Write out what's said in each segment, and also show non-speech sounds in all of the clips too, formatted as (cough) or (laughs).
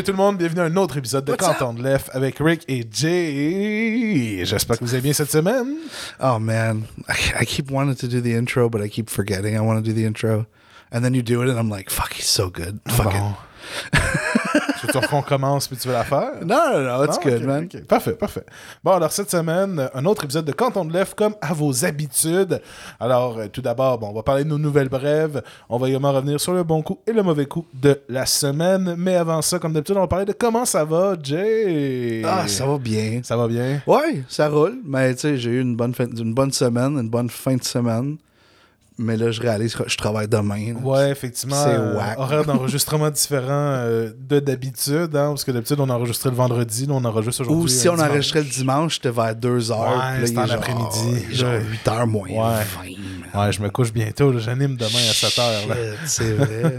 Salut tout le monde, bienvenue à un autre épisode de What's Canton de Lef avec Rick et Jay. J'espère que vous allez bien cette semaine. Oh man, I, I keep wanting to do the intro, but I keep forgetting I want to do the intro, and then you do it, and I'm like, "Fuck, he's so good." Fuck Bon. Tu veux qu'on commence puis tu veux la faire? it. No, no, no, it's Ah, good, man. Parfait, parfait. Bon, alors cette semaine, un autre épisode de Canton de l'Ef comme à vos habitudes. Alors, euh, tout d'abord, bon, on va parler de nos nouvelles brèves. On va également revenir sur le bon coup et le mauvais coup de la semaine. Mais avant ça, comme d'habitude, on va parler de comment ça va, Jay? Ah, ça va bien. Ça va bien? Ouais, ça roule, mais tu sais, j'ai eu une bonne fin, une bonne semaine, une bonne fin de semaine. Mais là, je réalise que je travaille demain. là. Ouais, effectivement. C'est euh, whack. horaire (laughs) d'enregistrement différent euh, de d'habitude, hein, parce que d'habitude, on enregistrait le vendredi, là, on enregistre aujourd'hui. Ou si on dimanche. enregistrait le dimanche, c'était vers 2h. Ouais, c'était en après-midi. Genre Là. 8h moins Ouais. 20. man. Ouais, je me couche bientôt, j'anime demain à 7h. là. Shit, C'est vrai.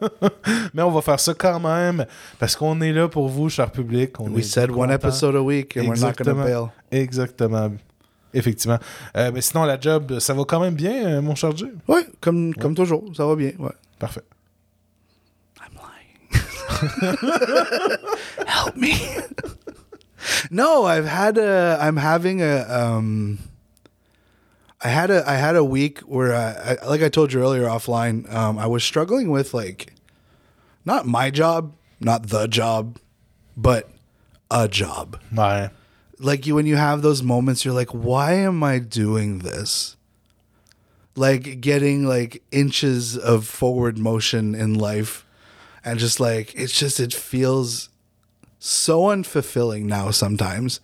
(laughs) Mais on va faire ça quand même, parce qu'on est là pour vous, cher public. On We said one episode a week, and we're not gonna bail. Exactement. Effectivement. Euh, mais sinon, la job, ça va quand même bien, euh, mon cher Jay? Ouais, comme, comme toujours, ça va bien. Ouais. Parfait. I'm lying. (laughs) Help me. no, I've had a. I'm having a. Um, I had a. I had a week where, I, I, like I told you earlier offline, um, I was struggling with like, not my job, not the job, but a job. Ouais. Like you, when you have those moments, you're like, why am I doing this? Like getting like inches of forward motion in life, and just like it's just it feels so unfulfilling now sometimes,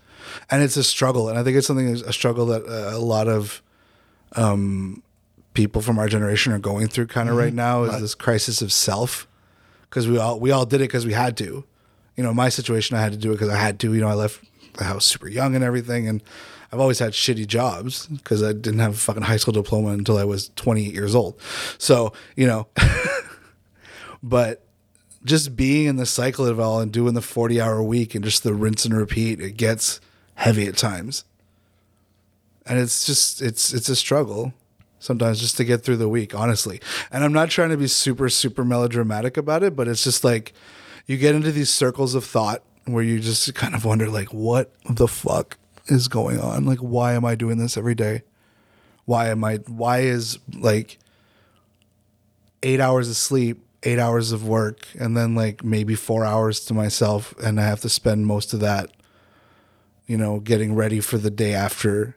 and it's a struggle. And I think it's something a struggle that uh, a lot of um, people from our generation are going through kind of right now is this crisis of self because we all we all did it because we had to. You know, my situation, I had to do it because I had to. You know, I left the house super young and everything, and I've always had shitty jobs because I didn't have a fucking high school diploma until I was 28 years old. So you know, (laughs) but just being in the cycle of all and doing the 40 hour week and just the rinse and repeat, it gets heavy at times, and it's just it's it's a struggle sometimes just to get through the week, honestly. And I'm not trying to be super, super melodramatic about it, but it's just like you get into these circles of thought where you just kind of wonder, like, what the fuck is going on? Like, why am I doing this every day? Why am I, why is like eight hours of sleep, eight hours of work, and then like maybe four hours to myself, and I have to spend most of that, you know, getting ready for the day after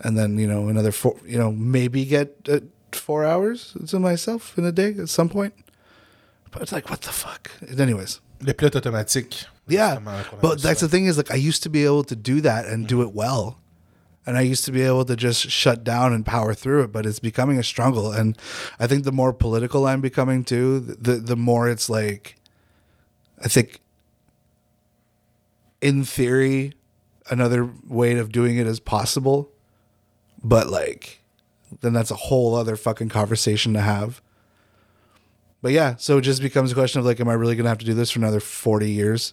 and then you know another four you know maybe get uh, four hours to myself in a day at some point but it's like what the fuck anyways Le pilote automatique. yeah. But that's the thing is like i used to be able to do that and do mm-hmm. it well. And i used to be able to just shut down and power through it but it's becoming a struggle. And i think the more political i'm becoming too the the more it's like i think in theory another way of doing it is possible. But like then that's a whole other fucking conversation to have but yeah so it just becomes a question of like am i really gonna have to do this for another 40 years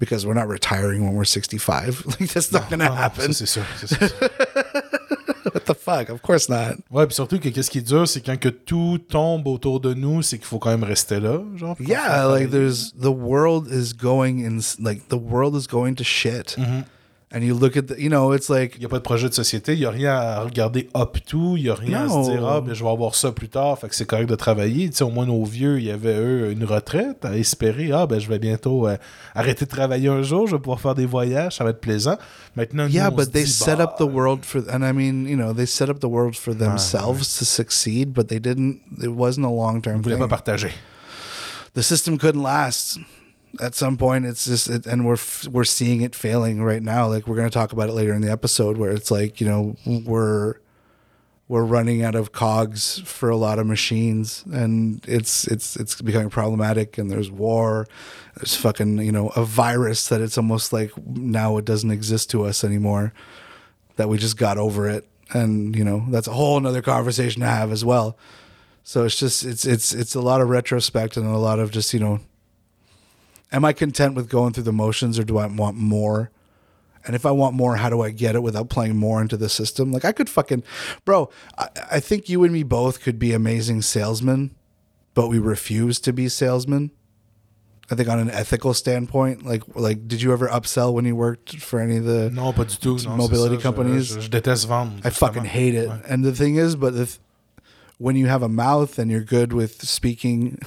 because we're not retiring when we're 65 (laughs) like that's not gonna Ah, happen ça, c'est sûr. c'est sûr. (laughs) what the fuck of course not Ouais, puis surtout que qu'est-ce qui est dur, c'est quand que tout tombe autour de nous, c'est qu'il faut quand même rester là, genre. yeah like there's the world is going in like the world is going to shit Mm-hmm. And you look at the you know it's like Il n'y a pas de projet de société, il n'y a rien à regarder up tout, il n'y a rien à Non. se dire, ah, ben, je vais avoir ça plus tard, fait que c'est correct de travailler. Tu sais, au moins, nos vieux, il y avait, eux, une retraite à espérer, ah, ben, je vais bientôt euh, arrêter de travailler un jour, je vais pouvoir faire des voyages, ça va être plaisant. Maintenant, nous, yeah on but they dit, set bah, up the world for and i mean you know they set up the world for themselves to succeed but they didn't it wasn't a long-term on voulait thing pas partager. the system couldn't last at some point it's just it, and we're we're seeing it failing right now. Like we're going to talk about it later in the episode where it's like you know we're we're running out of cogs for a lot of machines and it's it's it's becoming problematic and there's war. There's fucking you know a virus that it's almost like now it doesn't exist to us anymore that we just got over it. And you know that's a whole another conversation to have as well. So it's just it's it's it's a lot of retrospect and a lot of just you know am i content with going through the motions or do i want more and if I want more, how do I get it without playing more into the system? Like I could fucking, bro. I, I think you and me both could be amazing salesmen, but we refuse to be salesmen. I think on an ethical standpoint, like like did you ever upsell when you worked for any of the pas du tout. Mobility je- companies. Je, je déteste vendre. I fucking hate it. Ouais. And the thing is, but the th- when you have a mouth and you're good with speaking,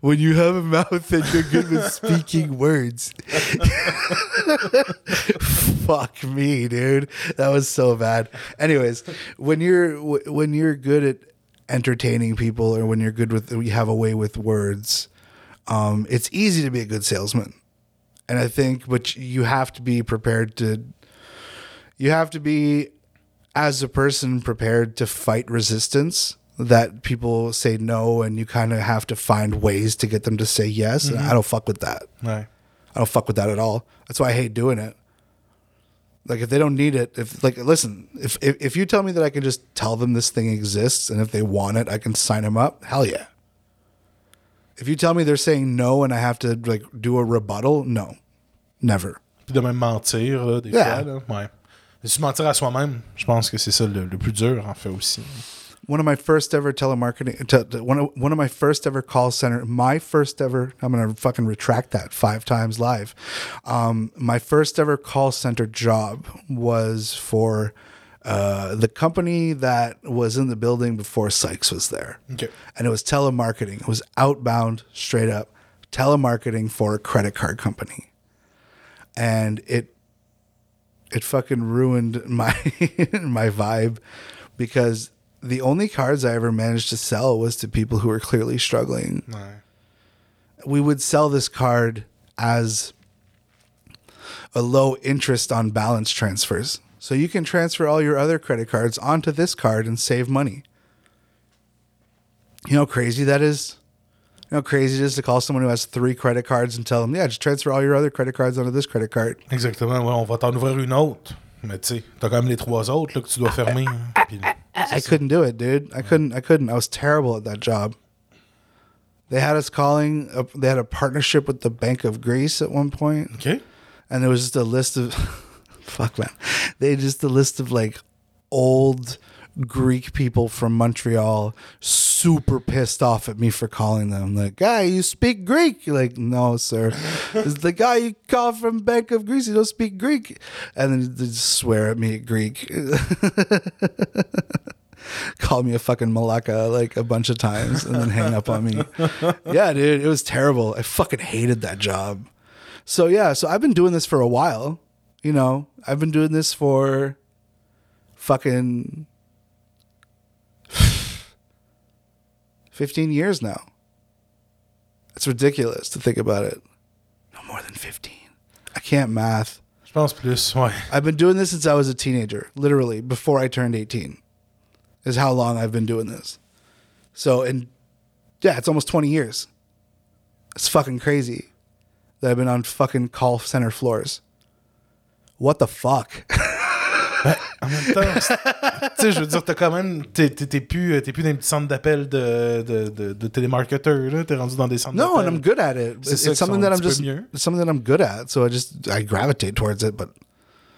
when you have a mouth and you're good with (laughs) speaking words, (laughs) fuck me, dude. That was so bad. Anyways, when you're when you're good at entertaining people, or when you're good with you have a way with words, um, it's easy to be a good salesman. And I think, but you have to be prepared to you have to be as a person prepared to fight resistance that people say no and you kind of have to find ways to get them to say yes and mm-hmm. i don't fuck with that Ouais. i don't fuck with that at all that's why i hate doing it like if they don't need it if like listen if if, if you tell me that i can just tell them this thing exists and if they want it i can sign them up hell yeah if you tell me they're saying no and i have to like do a rebuttal no never Puis de même mentir, là, des Yeah. fois. Là. Ouais. Et se mentir à soi-même, je pense que c'est ça le, le plus dur, en fait, aussi. One of my first ever telemarketing te, te- one of, one of my first ever call center my first ever i'm gonna fucking retract that five times live. Um, my first ever call center job was for uh, the company that was in the building before sykes was there. OK. and it was telemarketing. It was outbound straight up telemarketing for a credit card company. And it it fucking ruined (laughs) my my vibe because the only cards I ever managed to sell was to people who were clearly struggling. We would sell this card as a low interest on balance transfers. So you can transfer all your other credit cards onto this card and save money. You know how crazy that is? You know how crazy it is to call someone who has three credit cards and tell them, yeah, just transfer all your other credit cards onto this credit card. Exactement. Ouais, on va t'en ouvrir une autre. Mais tu sais, t'as quand même les trois autres là, que tu dois fermer. hein. Puis- I couldn't do it, dude. I couldn't. I couldn't. I was terrible at that job. They had us calling. They had a partnership with the Bank of Greece at one point, OK. and there was just a list of, (laughs) fuck man, they had just a list of like old Greek people from Montreal, super pissed off at me for calling them. Like, guy, you speak Greek? You're like, no, sir. (laughs) it's the guy you call from Bank of Greece. You don't speak Greek, and then they just swear at me at Greek. (laughs) call me a fucking malaka like a bunch of times and then hang up on me. (laughs) Yeah, dude, it was terrible. I fucking hated that job. So yeah, so I've been doing this for a while. You know, I've been doing this for fucking 15 years now. It's ridiculous to think about it. No more than 15. I can't math. Je pense plus, ouais. I've been doing this since I was a teenager, literally before I turned 18. Is how long I've been doing this. So, and yeah, it's almost 20 years. It's fucking crazy that I've been on fucking call center floors. What the fuck? (laughs) En même temps, (laughs) tu sais, je veux dire, t'as quand même. T'es t'es- t'es plus, euh, t'es plus dans les petits centres d'appel de, de, de, de télémarketeurs, là. T'es rendu dans des centres no, and d'appel. I'm good at it. C'est It's, ça it's something that un I'm petit just mieux. something that I'm good at. So I just I gravitate towards it. But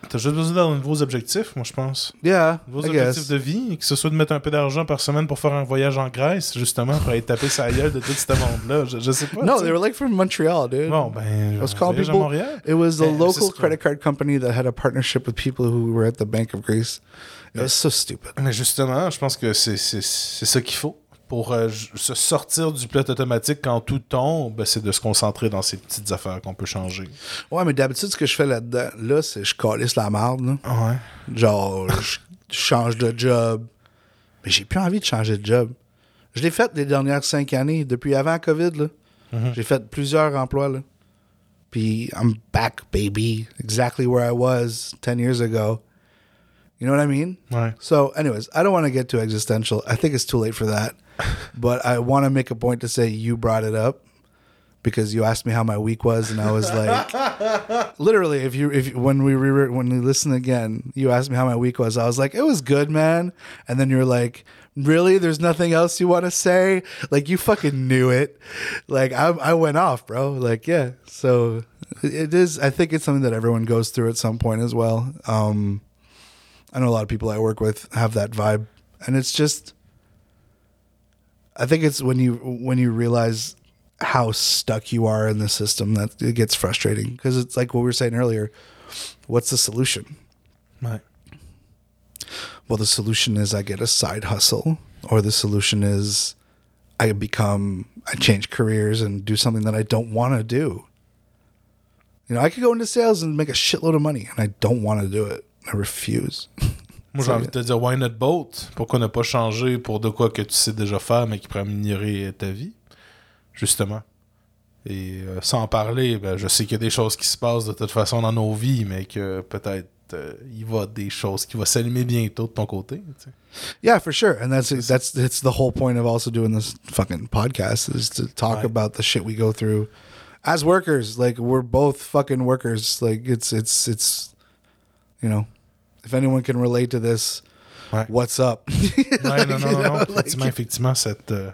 T'as juste besoin d'avoir de nouveaux objectifs, moi, je pense. yeah, Vos I objectifs guess. de vie, que ce soit de mettre un peu d'argent par semaine pour faire un voyage en Grèce, justement, pour aller taper sa gueule de tout ce monde-là. Je, je sais pas. No, tu sais. they were like from Montreal, dude. Bon, ben. I was voyage à people. Montréal. It was a Eh, local credit card company that had a partnership with people who were at the Bank of Greece. It was so stupid. Mais justement, je pense que c'est ça qu'il faut. Pour euh, se sortir du pilote automatique quand tout tombe, ben, c'est de se concentrer dans ces petites affaires qu'on peut changer. Ouais, mais d'habitude, ce que je fais là-dedans, là, c'est je calisse la là. Ouais. Genre, je change de job. Mais j'ai plus envie de changer de job. Je l'ai fait les dernières cinq années, depuis avant COVID, là. J'ai fait plusieurs emplois, là. Puis I'm back, baby. Exactly where I was 10 years ago. You know what I mean? Ouais. So, anyways, I don't want to get too existential. I think it's too late for that. But I want to make a point to say you brought it up because you asked me how my week was, and I was like, (laughs) literally, if you if when we re- when we listen again, you asked me how my week was. I was like, it was good, man. And then you're like, really? There's nothing else you want to say? Like you fucking knew it. Like I I went off, bro. Like yeah. So it is. I think it's something that everyone goes through at some point as well. Um, I know a lot of people I work with have that vibe, and it's just. I think it's when you when you realize how stuck you are in the system that it gets frustrating because it's like what we were saying earlier. What's the solution? Right. Well, the solution is I get a side hustle, or the solution is I become, I change careers and do something that I don't want to do. You know, I could go into sales and make a shitload of money, and I don't want to do it. I refuse. (laughs) Moi, j'ai envie de te dire, why not both? Pourquoi ne pas changer pour de quoi que tu sais déjà faire, mais qui pourrait améliorer ta vie? Justement. Et euh, sans parler, ben, je sais qu'il y a des choses qui se passent de toute façon dans nos vies, mais que peut-être euh, il va des choses qui vont s'allumer bientôt de ton côté. tu sais. Yeah, for sure. And that's that's that's the whole point of also doing this fucking podcast is to talk Right. about the shit we go through as workers. Like we're both fucking workers. Like it's it's it's you know, if anyone can relate to this, Ouais. what's up? Ouais, non, non, (laughs) non, like- Effectivement, effectivement, cette. euh,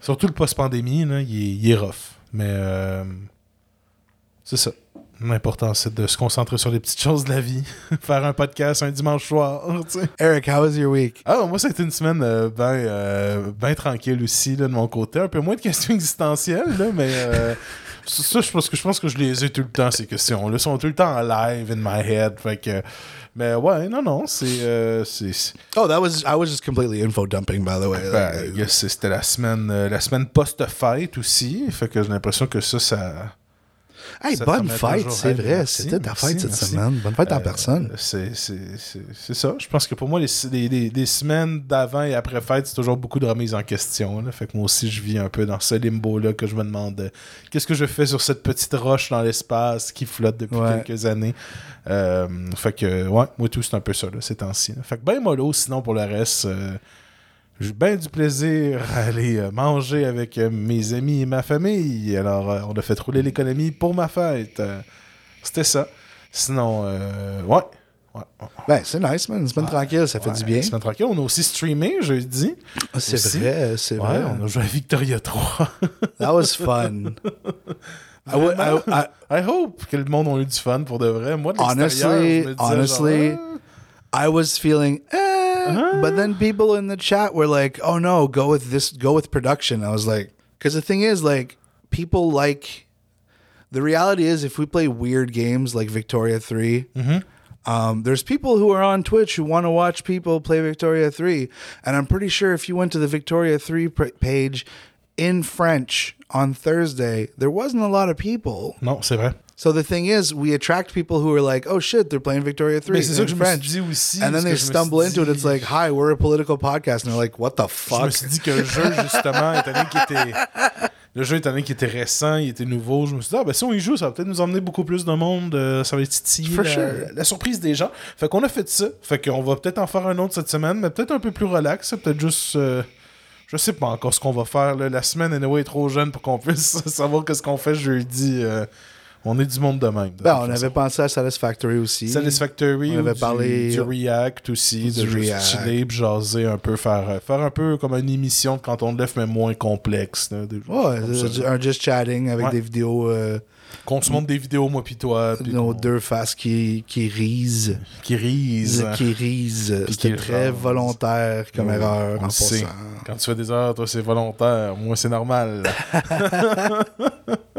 Surtout le post-pandémie, là, il, est, il est rough. Mais euh, c'est ça. L'important, c'est de se concentrer sur les petites choses de la vie. (laughs) Faire un podcast un dimanche soir. (laughs) Eric, how was your week? Ah, moi, ça a été une semaine euh, euh, ben tranquille aussi, là, de mon côté. Un peu moins de questions existentielles, là, mais ça, je pense, que, je pense que je les ai tout le temps, ces questions-là. Elles sont tout le temps en live in my head. Fait que, mais ouais, non, non, c'est... euh, Oh, that was I was just completely info dumping by the way. ben, yes, c'était la semaine, euh, la semaine post-fête aussi. Fait que j'ai l'impression que ça, ça... hey, bonne fête, c'est vrai. C'était ta merci, fête cette merci. semaine. Bonne fête en Euh, personne. C'est ça. Je pense que pour moi, les, les, les- les semaines d'avant et après fête, c'est toujours beaucoup de remise en question. là. Fait que moi aussi, je vis un peu dans ce limbo-là que je me demande euh, qu'est-ce que je fais sur cette petite roche dans l'espace qui flotte depuis Ouais. quelques années. Euh, fait que, ouais, moi tout, c'est un peu ça, là, ces temps-ci. Fait que ben mollo, sinon pour le reste. J'ai bien du plaisir à aller euh, manger avec euh, mes amis et ma famille. Alors, euh, on a fait rouler l'économie pour ma fête. C'était ça. Sinon, euh, ouais. Ben, c'est nice, man. Une semaine tranquille, ça fait Ouais, du bien. semaine tranquille. On a aussi streamé jeudi. Ah, C'est vrai, c'est Ouais, vrai. on a joué à Victoria 3. (laughs) That was fun. I, would, I, I, I hope que le monde a eu du fun pour de vrai. Moi, de Honestly- je me disais honestly, genre, ah, I was feeling, eh, but then people in the chat were like, "Oh no, go with this, go with production." I was like, because the thing is, like, people like. The reality is, if we play weird games like Victoria 3 um, there's people who are on Twitch who want to watch people play Victoria 3. And I'm pretty sure if you went to the Victoria 3 pr- page in French on Thursday, there wasn't a lot of people. No, c'est vrai. So the thing is, we attract people who are like, "Oh shit, they're playing Victoria 3 Mais c'est ça que je me French." suis dit aussi. and then they me stumble into it. dit- It's like, "Hi, we're a political podcast," and they're like, "What the Je me fuck?" suis dit que le jeu, justement, étant donné qu'il était. Le jeu, étant donné qu'il était récent, il était nouveau, je me suis dit, ah, ben si on y joue, ça va peut-être nous emmener beaucoup plus de monde, euh, ça va titiller la, sure. la surprise des gens. Fait qu'on a fait ça. Fait qu'on va peut-être en faire un autre cette semaine, mais peut-être un peu plus relax. Peut-être juste. euh, je sais pas encore ce qu'on va faire. là. La semaine, anyway, est trop jeune pour qu'on puisse (laughs) savoir qu'est-ce qu'on fait jeudi. euh, on est du monde de même. de Ben, on façon. avait pensé à Satisfactory aussi. Satisfactory, On avait du, parlé- du React aussi, du de juste React. chiller, puis jaser un peu, faire, euh, faire un peu comme une émission de quand on le lève, mais moins complexe. là, des- Ouais, un just chatting avec Ouais. des vidéos, euh, Qu'on se montre des vidéos, moi pis toi, puis nos deux faces qui, qui risent. qui risent. Qui risent. Puis C'était très volontaire comme Oui, erreur on en sait. Quand tu fais des heures, toi c'est volontaire, moi c'est normal. (laughs)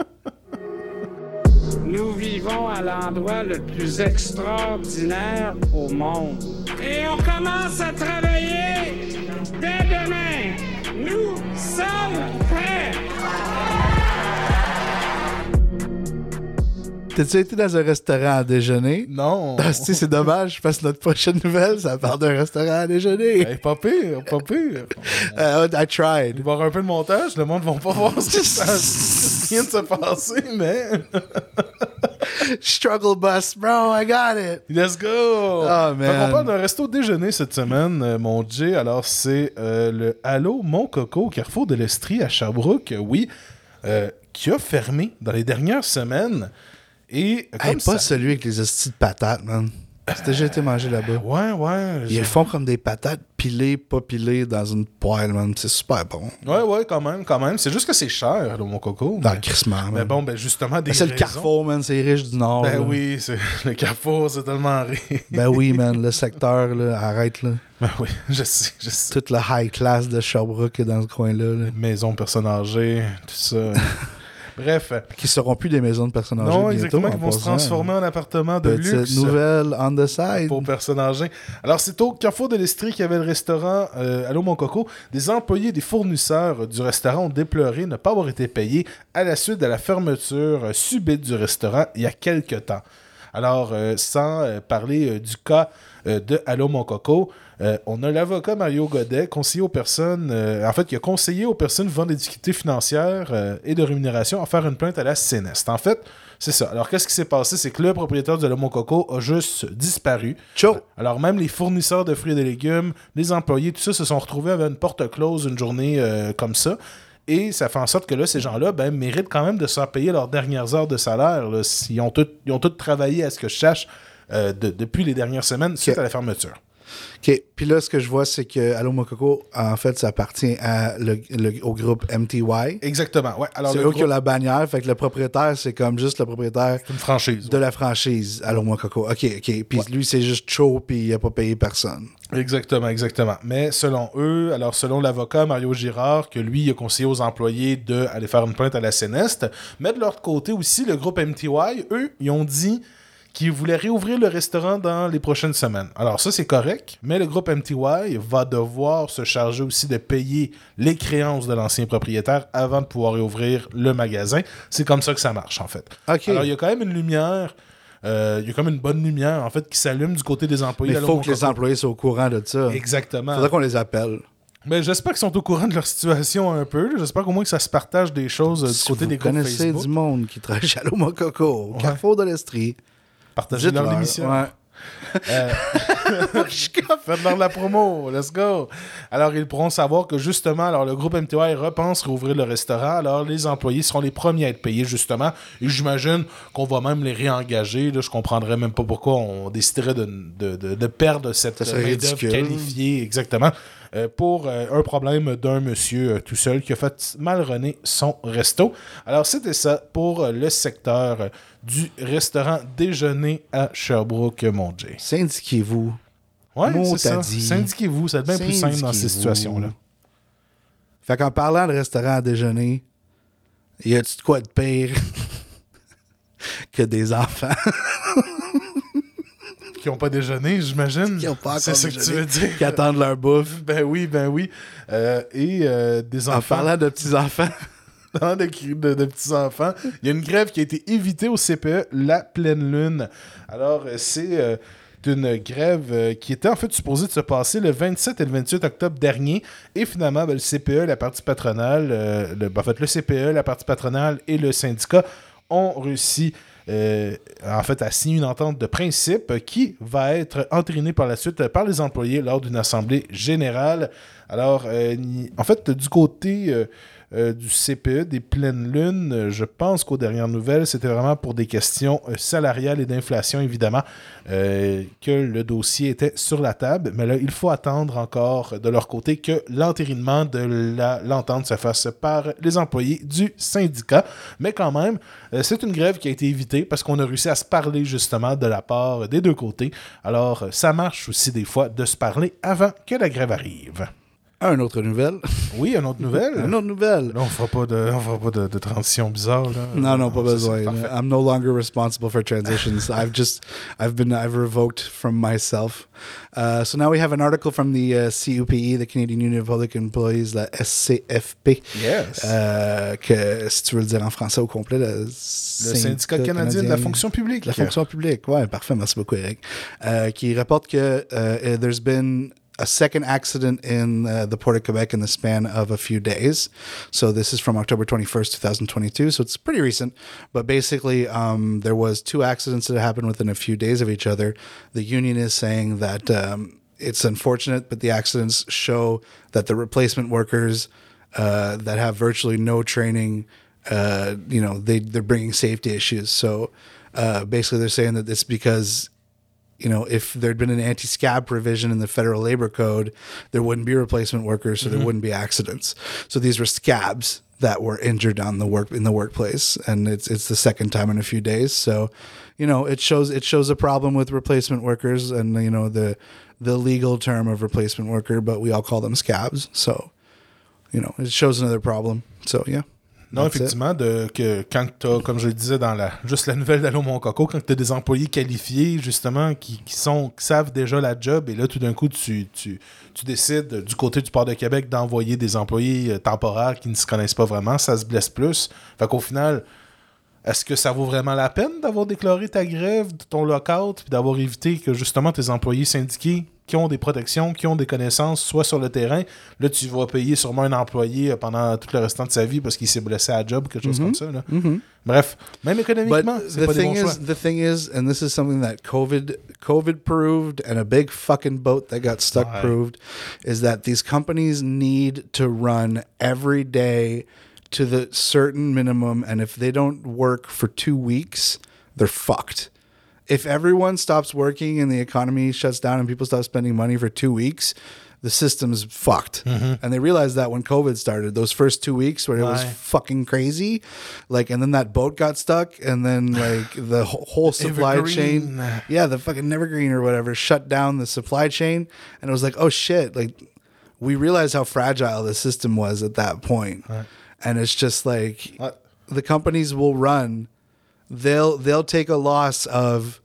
Nous vivons à l'endroit le plus extraordinaire au monde. Et on commence à travailler dès demain. Nous sommes prêts. T'as-tu été dans un restaurant à déjeuner? non. (laughs) Ah, si, c'est dommage, parce que notre prochaine nouvelle, ça parle d'un restaurant à déjeuner. Hey, pas pire, pas pire. Euh, I Il tried. va y avoir un peu de montage, le monde va pas voir ce qui (laughs) vient de se passer, mais (laughs) (laughs) Struggle bus, bro, I got it. let's go! Fait man. qu'on parle d'un resto déjeuner cette semaine, euh, mon J. Alors, c'est euh, le Allo Mon Coco au Carrefour de l'Estrie à Sherbrooke, oui, euh, qui a fermé dans les dernières semaines. Et Hey, comme pas ça- celui avec les hosties de patates, man. J'ai déjà été manger là-bas. Ouais, ouais. Ils font comme des patates pilées, pas pilées dans une poêle, man. C'est super bon. Ouais, ouais, quand même, quand même. C'est juste que c'est cher, là, mon coco. Dans mais- le crissement, Mais bon, ben justement, des Ben, c'est le. Carrefour, man. C'est riche du Nord. Ben là. oui, c'est (laughs) le Carrefour, c'est tellement riche. Ben oui, man. Le secteur, là, arrête, là. (laughs) Ben oui, je sais, je sais. Toute la high class de Sherbrooke est dans ce coin-là. là. Maison personnes âgées, tout ça. (laughs) Bref. Qui seront plus des maisons de personnes âgées Non, exactement, en ils vont se transformer en appartements de Petite luxe. nouvelle on the side. pour personnes âgées. Alors, c'est au Carrefour de l'Estrie qu'il y avait le restaurant euh, Allô Mon Coco. Des employés, des fournisseurs du restaurant ont déploré ne pas avoir été payés à la suite de la fermeture euh, subite du restaurant il y a quelques temps. Alors, euh, sans euh, parler euh, du cas de Allô Mon Coco, euh, on a l'avocat Mario Godet, conseiller aux personnes, euh, en fait, qui a conseillé aux personnes vivant des difficultés financières euh, et de rémunération à faire une plainte à la CNEST. En fait, c'est ça. Alors, qu'est-ce qui s'est passé? C'est que le propriétaire de Mon Coco a juste disparu. Ciao! Alors même les fournisseurs de fruits et de légumes, les employés, tout ça se sont retrouvés avec une porte close une journée euh, comme ça. Et ça fait en sorte que là, ces gens-là ben, méritent quand même de se faire payer leurs dernières heures de salaire. là. Ils ont tous ils ont tous travaillé à ce que je sache de- depuis les dernières semaines suite à la fermeture. OK. Puis là, ce que je vois, c'est que Allo Mococo, en fait, ça appartient à le- le- au groupe MTY. Exactement. Ouais. Alors C'est eux qui ont la bannière. Fait que le propriétaire, c'est comme juste le propriétaire une franchise. de la franchise Allo Mococo. OK, OK. Puis lui, c'est juste chaud, puis il a pas payé personne. Exactement, exactement. Mais selon eux, alors selon l'avocat Mario Girard, que lui il a conseillé aux employés d'aller faire une plainte à la CNEST, mais de leur côté aussi, le groupe MTY, eux, ils ont dit qu'ils voulaient réouvrir le restaurant dans les prochaines semaines. Alors ça, c'est correct, mais le groupe MTY va devoir se charger aussi de payer les créances de l'ancien propriétaire avant de pouvoir réouvrir le magasin. C'est comme ça que ça marche, en fait. Alors, il y a quand même une lumière... euh, il y a comme une bonne lumière, en fait, qui s'allume du côté des employés. Il à faut que les employés soient au courant de ça. Exactement. Faudrait qu'on les appelle. Mais j'espère qu'ils sont au courant de leur situation un peu. J'espère qu'au moins que ça se partage des choses euh, du Si côté vous des groupes connaissez Facebook. du monde qui travaille chez Allo Mococo, au Ouais. Carrefour de l'Estrie. Partagez leur dites-leur. émission. Ouais. Euh, (laughs) Faites-leur la promo, let's go. Alors, ils pourront savoir que justement, alors le groupe MTY repense rouvrir le restaurant. Alors, les employés seront les premiers à être payés, justement. Et j'imagine qu'on va même les réengager. Là, je comprendrais même pas pourquoi on déciderait de, de, de- de perdre cette main-d'œuvre qualifiée, exactement, pour euh, un problème d'un monsieur euh, tout seul qui a fait malrener son resto. Alors, c'était ça pour euh, le secteur euh, du restaurant déjeuner à Sherbrooke-Montjay. Syndiquez-vous. Ouais, Mot c'est ça. Syndiquez-vous, c'est bien plus simple dans ces Syndiquez-vous. situations-là. Fait qu'en parlant de restaurant à déjeuner, y a-tu de quoi de pire (laughs) que des enfants? (laughs) Qui n'ont pas déjeuné, j'imagine. qui ont pas C'est ça que tu veux dire. qui attendent leur bouffe? (laughs) Ben oui, ben oui. Euh, et euh, des En enfants. parlant de petits-enfants, (laughs) de, de, de petits-enfants. Il y a une grève qui a été évitée au CPE, la pleine lune. Alors, euh, c'est euh, une grève euh, qui était en fait supposée de se passer le 27 et le 28 octobre dernier. Et finalement, ben, le CPE, la partie patronale, euh, le, ben, en fait, le CPE, la partie patronale et le syndicat ont réussi euh, en fait à signer une entente de principe qui va être entérinée par la suite par les employés lors d'une assemblée générale. Alors, euh, en fait, du côté euh, du CPE des pleines lunes, euh, je pense qu'aux dernières nouvelles, c'était vraiment pour des questions euh, salariales et d'inflation, évidemment, que le dossier était sur la table. Mais là, il faut attendre encore de leur côté que l'entérinement de l'entente se fasse par les employés du syndicat. Mais quand même, c'est une grève qui a été évitée parce qu'on a réussi à se parler justement de la part des deux côtés. Alors, ça marche aussi des fois de se parler avant que la grève arrive. Un autre nouvelle. (laughs) Oui, une autre nouvelle. Une autre nouvelle. Là, on fera pas de, on fera pas de, de transition bizarre. Là. Non, non, pas besoin. I'm no longer responsible for transitions. (laughs) I've just, I've been, I've revoked from myself. Uh, so now we have an article from the uh, CUPE, the Canadian Union of Public Employees, la SCFP. Yes. Euh, que, si tu veux le dire en français au complet, le, le syndicat canadien de la fonction publique. La fonction publique, ouais, parfait, merci beaucoup, Eric. Euh, qui rapporte que uh, there's been a second accident in uh, the Port of Quebec in the span of a few days. So this is from October 21st, 2022. So it's pretty recent. But basically, um, there was two accidents that happened within a few days of each other. The union is saying that um, it's unfortunate, but the accidents show that the replacement workers uh, that have virtually no training, uh, you know, they they're bringing safety issues. So uh, basically, they're saying that it's because you know, if there'd been an anti-scab provision in the federal labor code, there wouldn't be replacement workers, so there mm-hmm. wouldn't be accidents. So these were scabs that were injured on the work in the workplace, and it's it's the second time in a few days. So, you know, it shows it shows a problem with replacement workers, and you know the the legal term of replacement worker, but we all call them scabs. So, you know, it shows another problem. So yeah. Non, That's effectivement, de, que quand tu as, comme je le disais dans la juste la nouvelle d'Allo Mon Coco, quand tu as des employés qualifiés, justement, qui, qui sont qui savent déjà la job, et là, tout d'un coup, tu, tu, tu décides, du côté du port de Québec, d'envoyer des employés euh, temporaires qui ne se connaissent pas vraiment, ça se blesse plus. Fait qu'au final, est-ce que ça vaut vraiment la peine d'avoir déclaré ta grève, ton lockout, puis d'avoir évité que justement tes employés syndiqués qui ont des protections, qui ont des connaissances, soient sur le terrain, là tu vas payer sûrement un employé euh, pendant tout le restant de sa vie parce qu'il s'est blessé à la job quelque chose comme ça. là. Bref, même économiquement, c'est pas des thing bons choix. is, the thing is, and this is something that COVID COVID proved, and a big fucking boat that got stuck Ouais. proved, is that these companies need to run every day to the certain minimum, and if they don't work for two weeks, they're fucked. If everyone stops working and the economy shuts down and people stop spending money for two weeks, the system's fucked. And they realized that when COVID started, those first two weeks where it was fucking crazy, like, and then that boat got stuck, and then (sighs) like the whole supply chain, yeah, the fucking Evergreen or whatever shut down the supply chain, and it was like, oh shit, like we realized how fragile the system was at that point. point, and it's just like Ouais. the companies will run they'll they'll take a loss of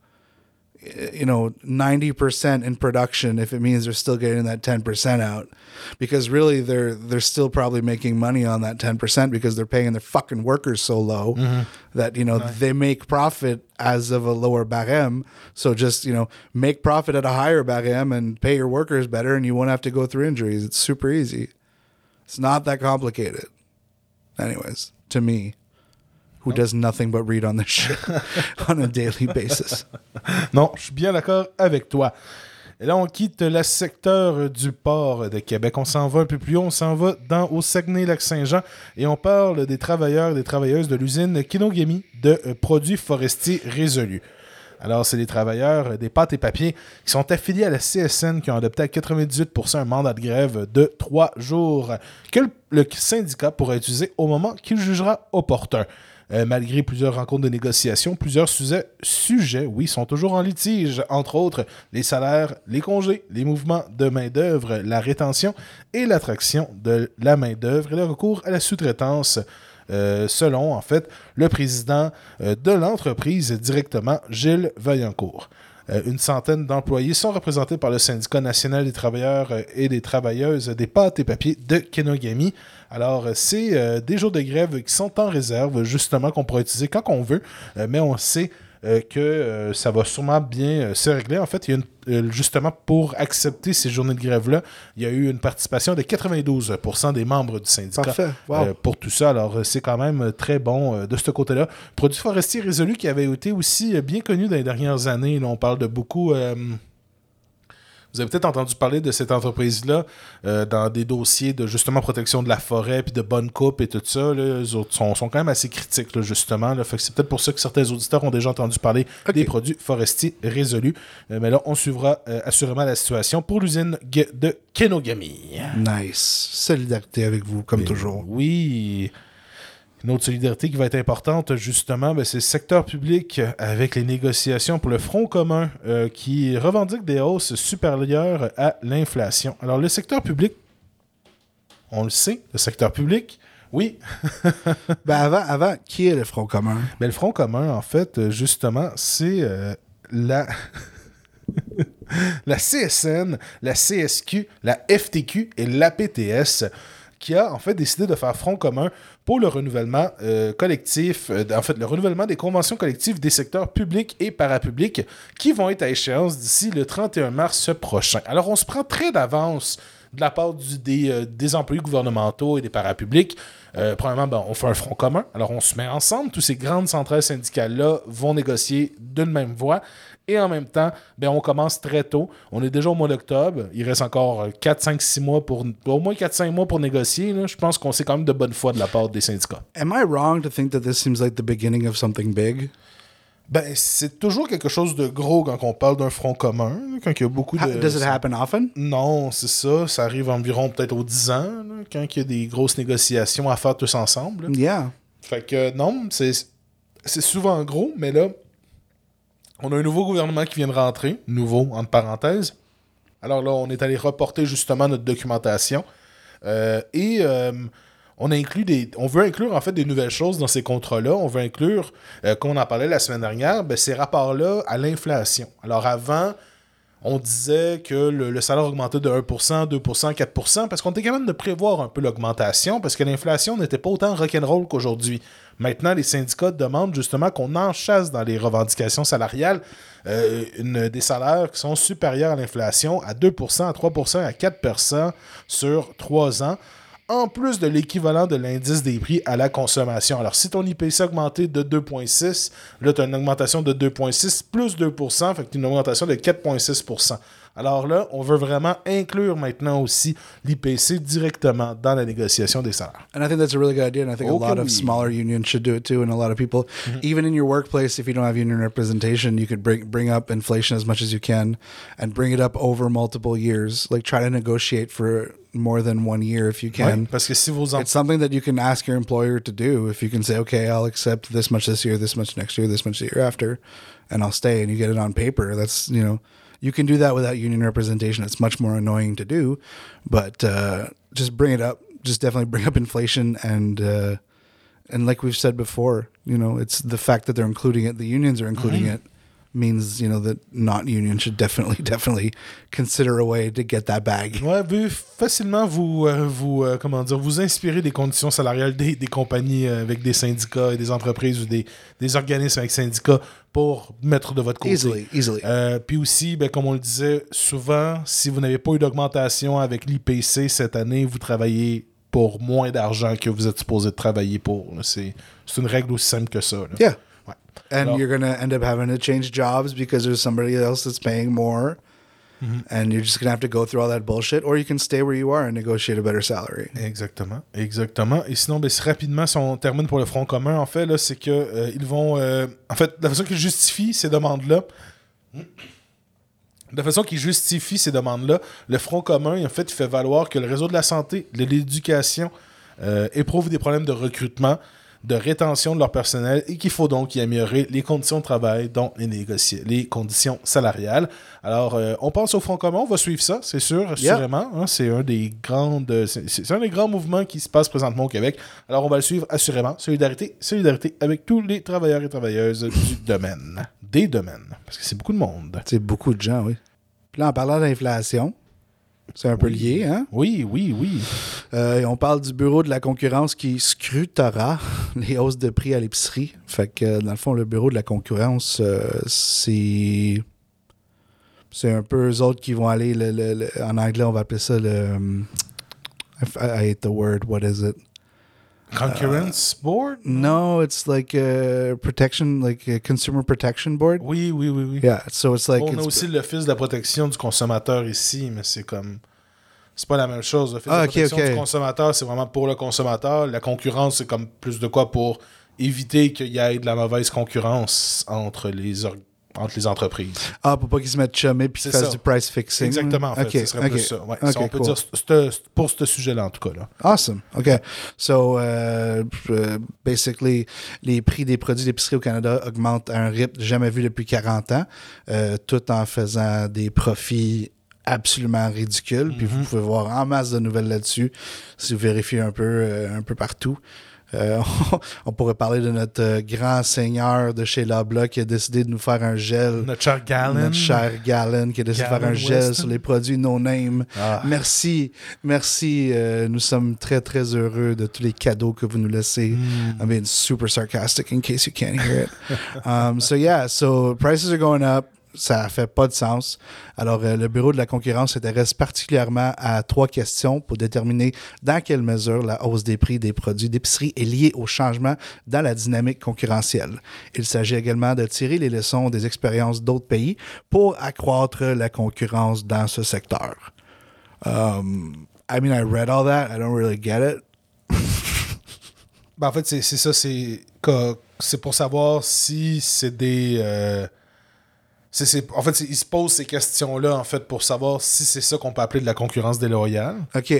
you know 90% in production if it means they're still getting that 10% out. Because really they're they're still probably making money on that 10% because they're paying their fucking workers so low mm-hmm. that you know they make profit as of a lower barème so just you know make profit at a higher barème and pay your workers better and you won't have to go through injuries. It's super easy. It's not that complicated. Anyways to me who does nothing but read on this shit (laughs) on a daily basis. (laughs) Non, je suis bien d'accord avec toi. Et là, on quitte le secteur du port de Québec. On s'en va un peu plus haut. On s'en va dans, au Saguenay-Lac-Saint-Jean et on parle des travailleurs et des travailleuses de l'usine Kinogami de euh, produits forestiers résolus. Alors, c'est les travailleurs des pâtes et papiers qui sont affiliés à la CSN qui ont adopté à 98% un mandat de grève de trois jours que le syndicat pourra utiliser au moment qu'il jugera opportun. Euh, malgré plusieurs rencontres de négociation, plusieurs sujets, oui, sont toujours en litige, entre autres les salaires, les congés, les mouvements de main-d'œuvre, la rétention et l'attraction de la main-d'œuvre et le recours à la sous-traitance. euh, selon, en fait, le président euh, de l'entreprise directement, Gilles Vaillancourt. Euh, une centaine d'employés sont représentés par le syndicat national des travailleurs euh, et des travailleuses des pâtes et papiers de Kenogami. Alors, euh, c'est des jours de grève qui sont en réserve, justement, qu'on pourra utiliser quand on veut, mais on sait euh, que euh, ça va sûrement bien euh, se régler. En fait, il y a une- justement, pour accepter ces journées de grève-là, il y a eu une participation de 92% des membres du syndicat. Wow. pour tout ça. Alors, c'est quand même très bon de ce côté-là. Produit forestier résolu qui avait été aussi bien connu dans les dernières années. Là, on parle de beaucoup. euh, vous avez peut-être entendu parler de cette entreprise-là euh, dans des dossiers de justement protection de la forêt puis de bonne coupe et tout ça. Là, les autres sont, sont quand même assez critiques, là, justement. Là. Fait que c'est peut-être pour ça que certains auditeurs ont déjà entendu parler des produits forestiers résolus. Euh, mais là, on suivra euh, assurément la situation pour l'usine de Kenogami. Nice. Solidarité avec vous, comme toujours. Oui. Une autre solidarité qui va être importante, justement, ben, c'est le secteur public avec les négociations pour le Front commun euh, qui revendique des hausses supérieures à l'inflation. Alors, le secteur public, on le sait, le secteur public, oui, (laughs) Ben avant, avant, qui est le Front commun? mais le Front commun, en fait, justement, c'est euh, la. (laughs) la CSN, la CSQ, la FTQ et l'APTS qui a en fait décidé de faire front commun pour le renouvellement euh, collectif, euh, en fait le renouvellement des conventions collectives des secteurs publics et parapublics qui vont être à échéance d'ici le 31 mars prochain. Alors on se prend très d'avance de la part des, euh, des employés gouvernementaux et des parapublics. Premièrement, ben, on fait un front commun. Alors, on se met ensemble. Toutes ces grandes centrales syndicales-là vont négocier d'une même voix. Et en même temps, ben, on commence très tôt. On est déjà au mois d'octobre. Il reste encore 4, 5, 6 mois pour. Au moins 4, 5 mois pour négocier. là. Je pense qu'on sait quand même de bonne foi de la part des syndicats. Am I wrong to think that this seems like the beginning of something big? Ben, c'est toujours quelque chose de gros quand on parle d'un front commun, quand il y a beaucoup de... Does it happen often? Non, c'est ça. Ça arrive environ peut-être aux 10 ans, là, quand il y a des grosses négociations à faire tous ensemble. là. Yeah. Fait que non, c'est c'est souvent gros, mais là, on a un nouveau gouvernement qui vient de rentrer, nouveau entre parenthèses. Alors là, on est allé reporter justement notre documentation Euh, et euh, on a inclus des, on veut inclure en fait des nouvelles choses dans ces contrats-là. On veut inclure, euh, comme on en parlait la semaine dernière, ben, ces rapports-là à l'inflation. Alors avant, on disait que le, salaire augmentait de 1%, 2%, 4%, parce qu'on était capable de prévoir un peu l'augmentation, parce que l'inflation n'était pas autant rock'n'roll qu'aujourd'hui. Maintenant, les syndicats demandent justement qu'on enchasse dans les revendications salariales euh, des salaires qui sont supérieurs à l'inflation à 2%, à 3%, à 4% sur 3 ans en plus de l'équivalent de l'indice des prix à la consommation. Alors, si ton IPC a augmenté de 2,6, là, tu as une augmentation de 2,6 plus 2%, fait que tu as une augmentation de 4,6%. Alors là, on veut vraiment inclure maintenant aussi l'IPC directement dans la négociation des salaires. And I think that's a really good idea. And I think Okay, a oh, lot of smaller unions should do it too. And a lot of people, mm-hmm. even in your workplace, if you don't have union representation, you could bring bring up inflation as much as you can, and bring it up over multiple years. Like try to negotiate for more than one year if you can. Ouais, parce que si It's something that you can ask your employer to do. If you can say, okay, I'll accept this much this year, this much next year, this much the year after, and I'll stay, and you get it on paper. That's you know, you can do that without union representation. It's much more annoying to do, but uh, just bring it up. Just definitely bring up inflation and. Uh, and like we've said before, you know, it's the fact that they're including it, the unions are including it, means you know that not union should definitely, (laughs) definitely consider a way to get that bag. Ouais, vous facilement vous, euh, vous euh, comment dire, vous inspirer des conditions salariales des, des compagnies euh, avec des syndicats et des entreprises ou des, des organismes avec syndicats pour mettre de votre côté. Easily, easily. Euh, Puis aussi, ben, comme on le disait, souvent, si vous n'avez pas eu d'augmentation avec l'IPC cette année, vous travaillez pour moins d'argent que vous êtes supposé de travailler pour. C'est c'est une règle aussi simple que ça. là. Yeah. Ouais. And Alors- you're going to end up having to change jobs because there's somebody else that's paying more. And you're just to have to go through all that bullshit. Or you can stay where you are and negotiate a better salary. Exactement, exactement. Et sinon, ben, rapidement, si on termine pour le Front commun, en fait, là, c'est que euh, ils vont. euh, en fait, la façon qu'ils justifient ces demandes-là. De la façon qu'ils justifient ces demandes-là, le Front commun, en fait, fait valoir que le réseau de la santé, de l'éducation, euh, éprouve des problèmes de recrutement, de rétention de leur personnel et qu'il faut donc y améliorer les conditions de travail, dont les, les conditions salariales. Alors, euh, on pense au Front commun, on va suivre ça, c'est sûr, assurément. hein, c'est un des grandes, c'est c'est un des grands mouvements qui se passe présentement au Québec. Alors, on va le suivre assurément. Solidarité, solidarité avec tous les travailleurs et travailleuses du (laughs) domaine, des domaines, parce que c'est beaucoup de monde. C'est beaucoup de gens, oui. Puis là, en parlant d'inflation, c'est un peu lié, hein? Oui, oui, oui. Euh, et on parle du bureau de la concurrence qui scrutera (laughs) les hausses de prix à l'épicerie. Fait que, dans le fond, le bureau de la concurrence, euh, c'est. C'est un peu eux autres qui vont aller. le- le- le- en anglais, on va appeler ça le. I hate the word. What is it? Concurrence Board? No, it's like a protection, like a consumer protection board. Oui, oui, oui, oui. Yeah, so it's like. on a aussi l'Office de la protection du consommateur ici, mais c'est comme. C'est pas la même chose. L'Office Ah, de ok, protection du consommateur, c'est vraiment pour le consommateur. La concurrence, c'est comme plus de quoi pour éviter qu'il y ait de la mauvaise concurrence entre les, entre les entreprises. Ah, pour pas qu'ils se mettent chumés puis qu'ils fassent du price fixing. Exactement, en fait. Ok, ce serait ok. plus ça. Ouais, Ok, ça, on peut cool. dire c'te- pour ce sujet-là, en tout cas. Là. Awesome. OK. So, euh, euh, basically, les prix des produits d'épicerie au Canada augmentent à un rythme jamais vu depuis 40 ans, euh, tout en faisant des profits absolument ridicules. Puis vous pouvez voir en masse de nouvelles là-dessus si vous vérifiez un peu, euh, un peu partout. Euh, (laughs) on pourrait parler de notre euh, grand seigneur de chez Loblaw qui a décidé de nous faire un gel. Notre cher Gallon. Notre cher Gallon qui a décidé de faire un gel sur les produits no name. Ah. Merci, merci. euh, nous sommes très très heureux de tous les cadeaux que vous nous laissez. Hmm. I'm being super sarcastic in case you can't hear it. (laughs) um, so yeah, so prices are going up. Ça fait pas de sens. Alors, euh, le Bureau de la concurrence s'intéresse particulièrement à trois questions pour déterminer dans quelle mesure la hausse des prix des produits d'épicerie est liée au changement dans la dynamique concurrentielle. Il s'agit également de tirer les leçons des expériences d'autres pays pour accroître la concurrence dans ce secteur. Um, I mean, I read all that. I don't really get it. Ben, en fait, c'est ça. C'est pour savoir si c'est des. euh, c'est- en fait, ils se posent ces questions-là, en fait, pour savoir si c'est ça qu'on peut appeler de la concurrence déloyale. OK.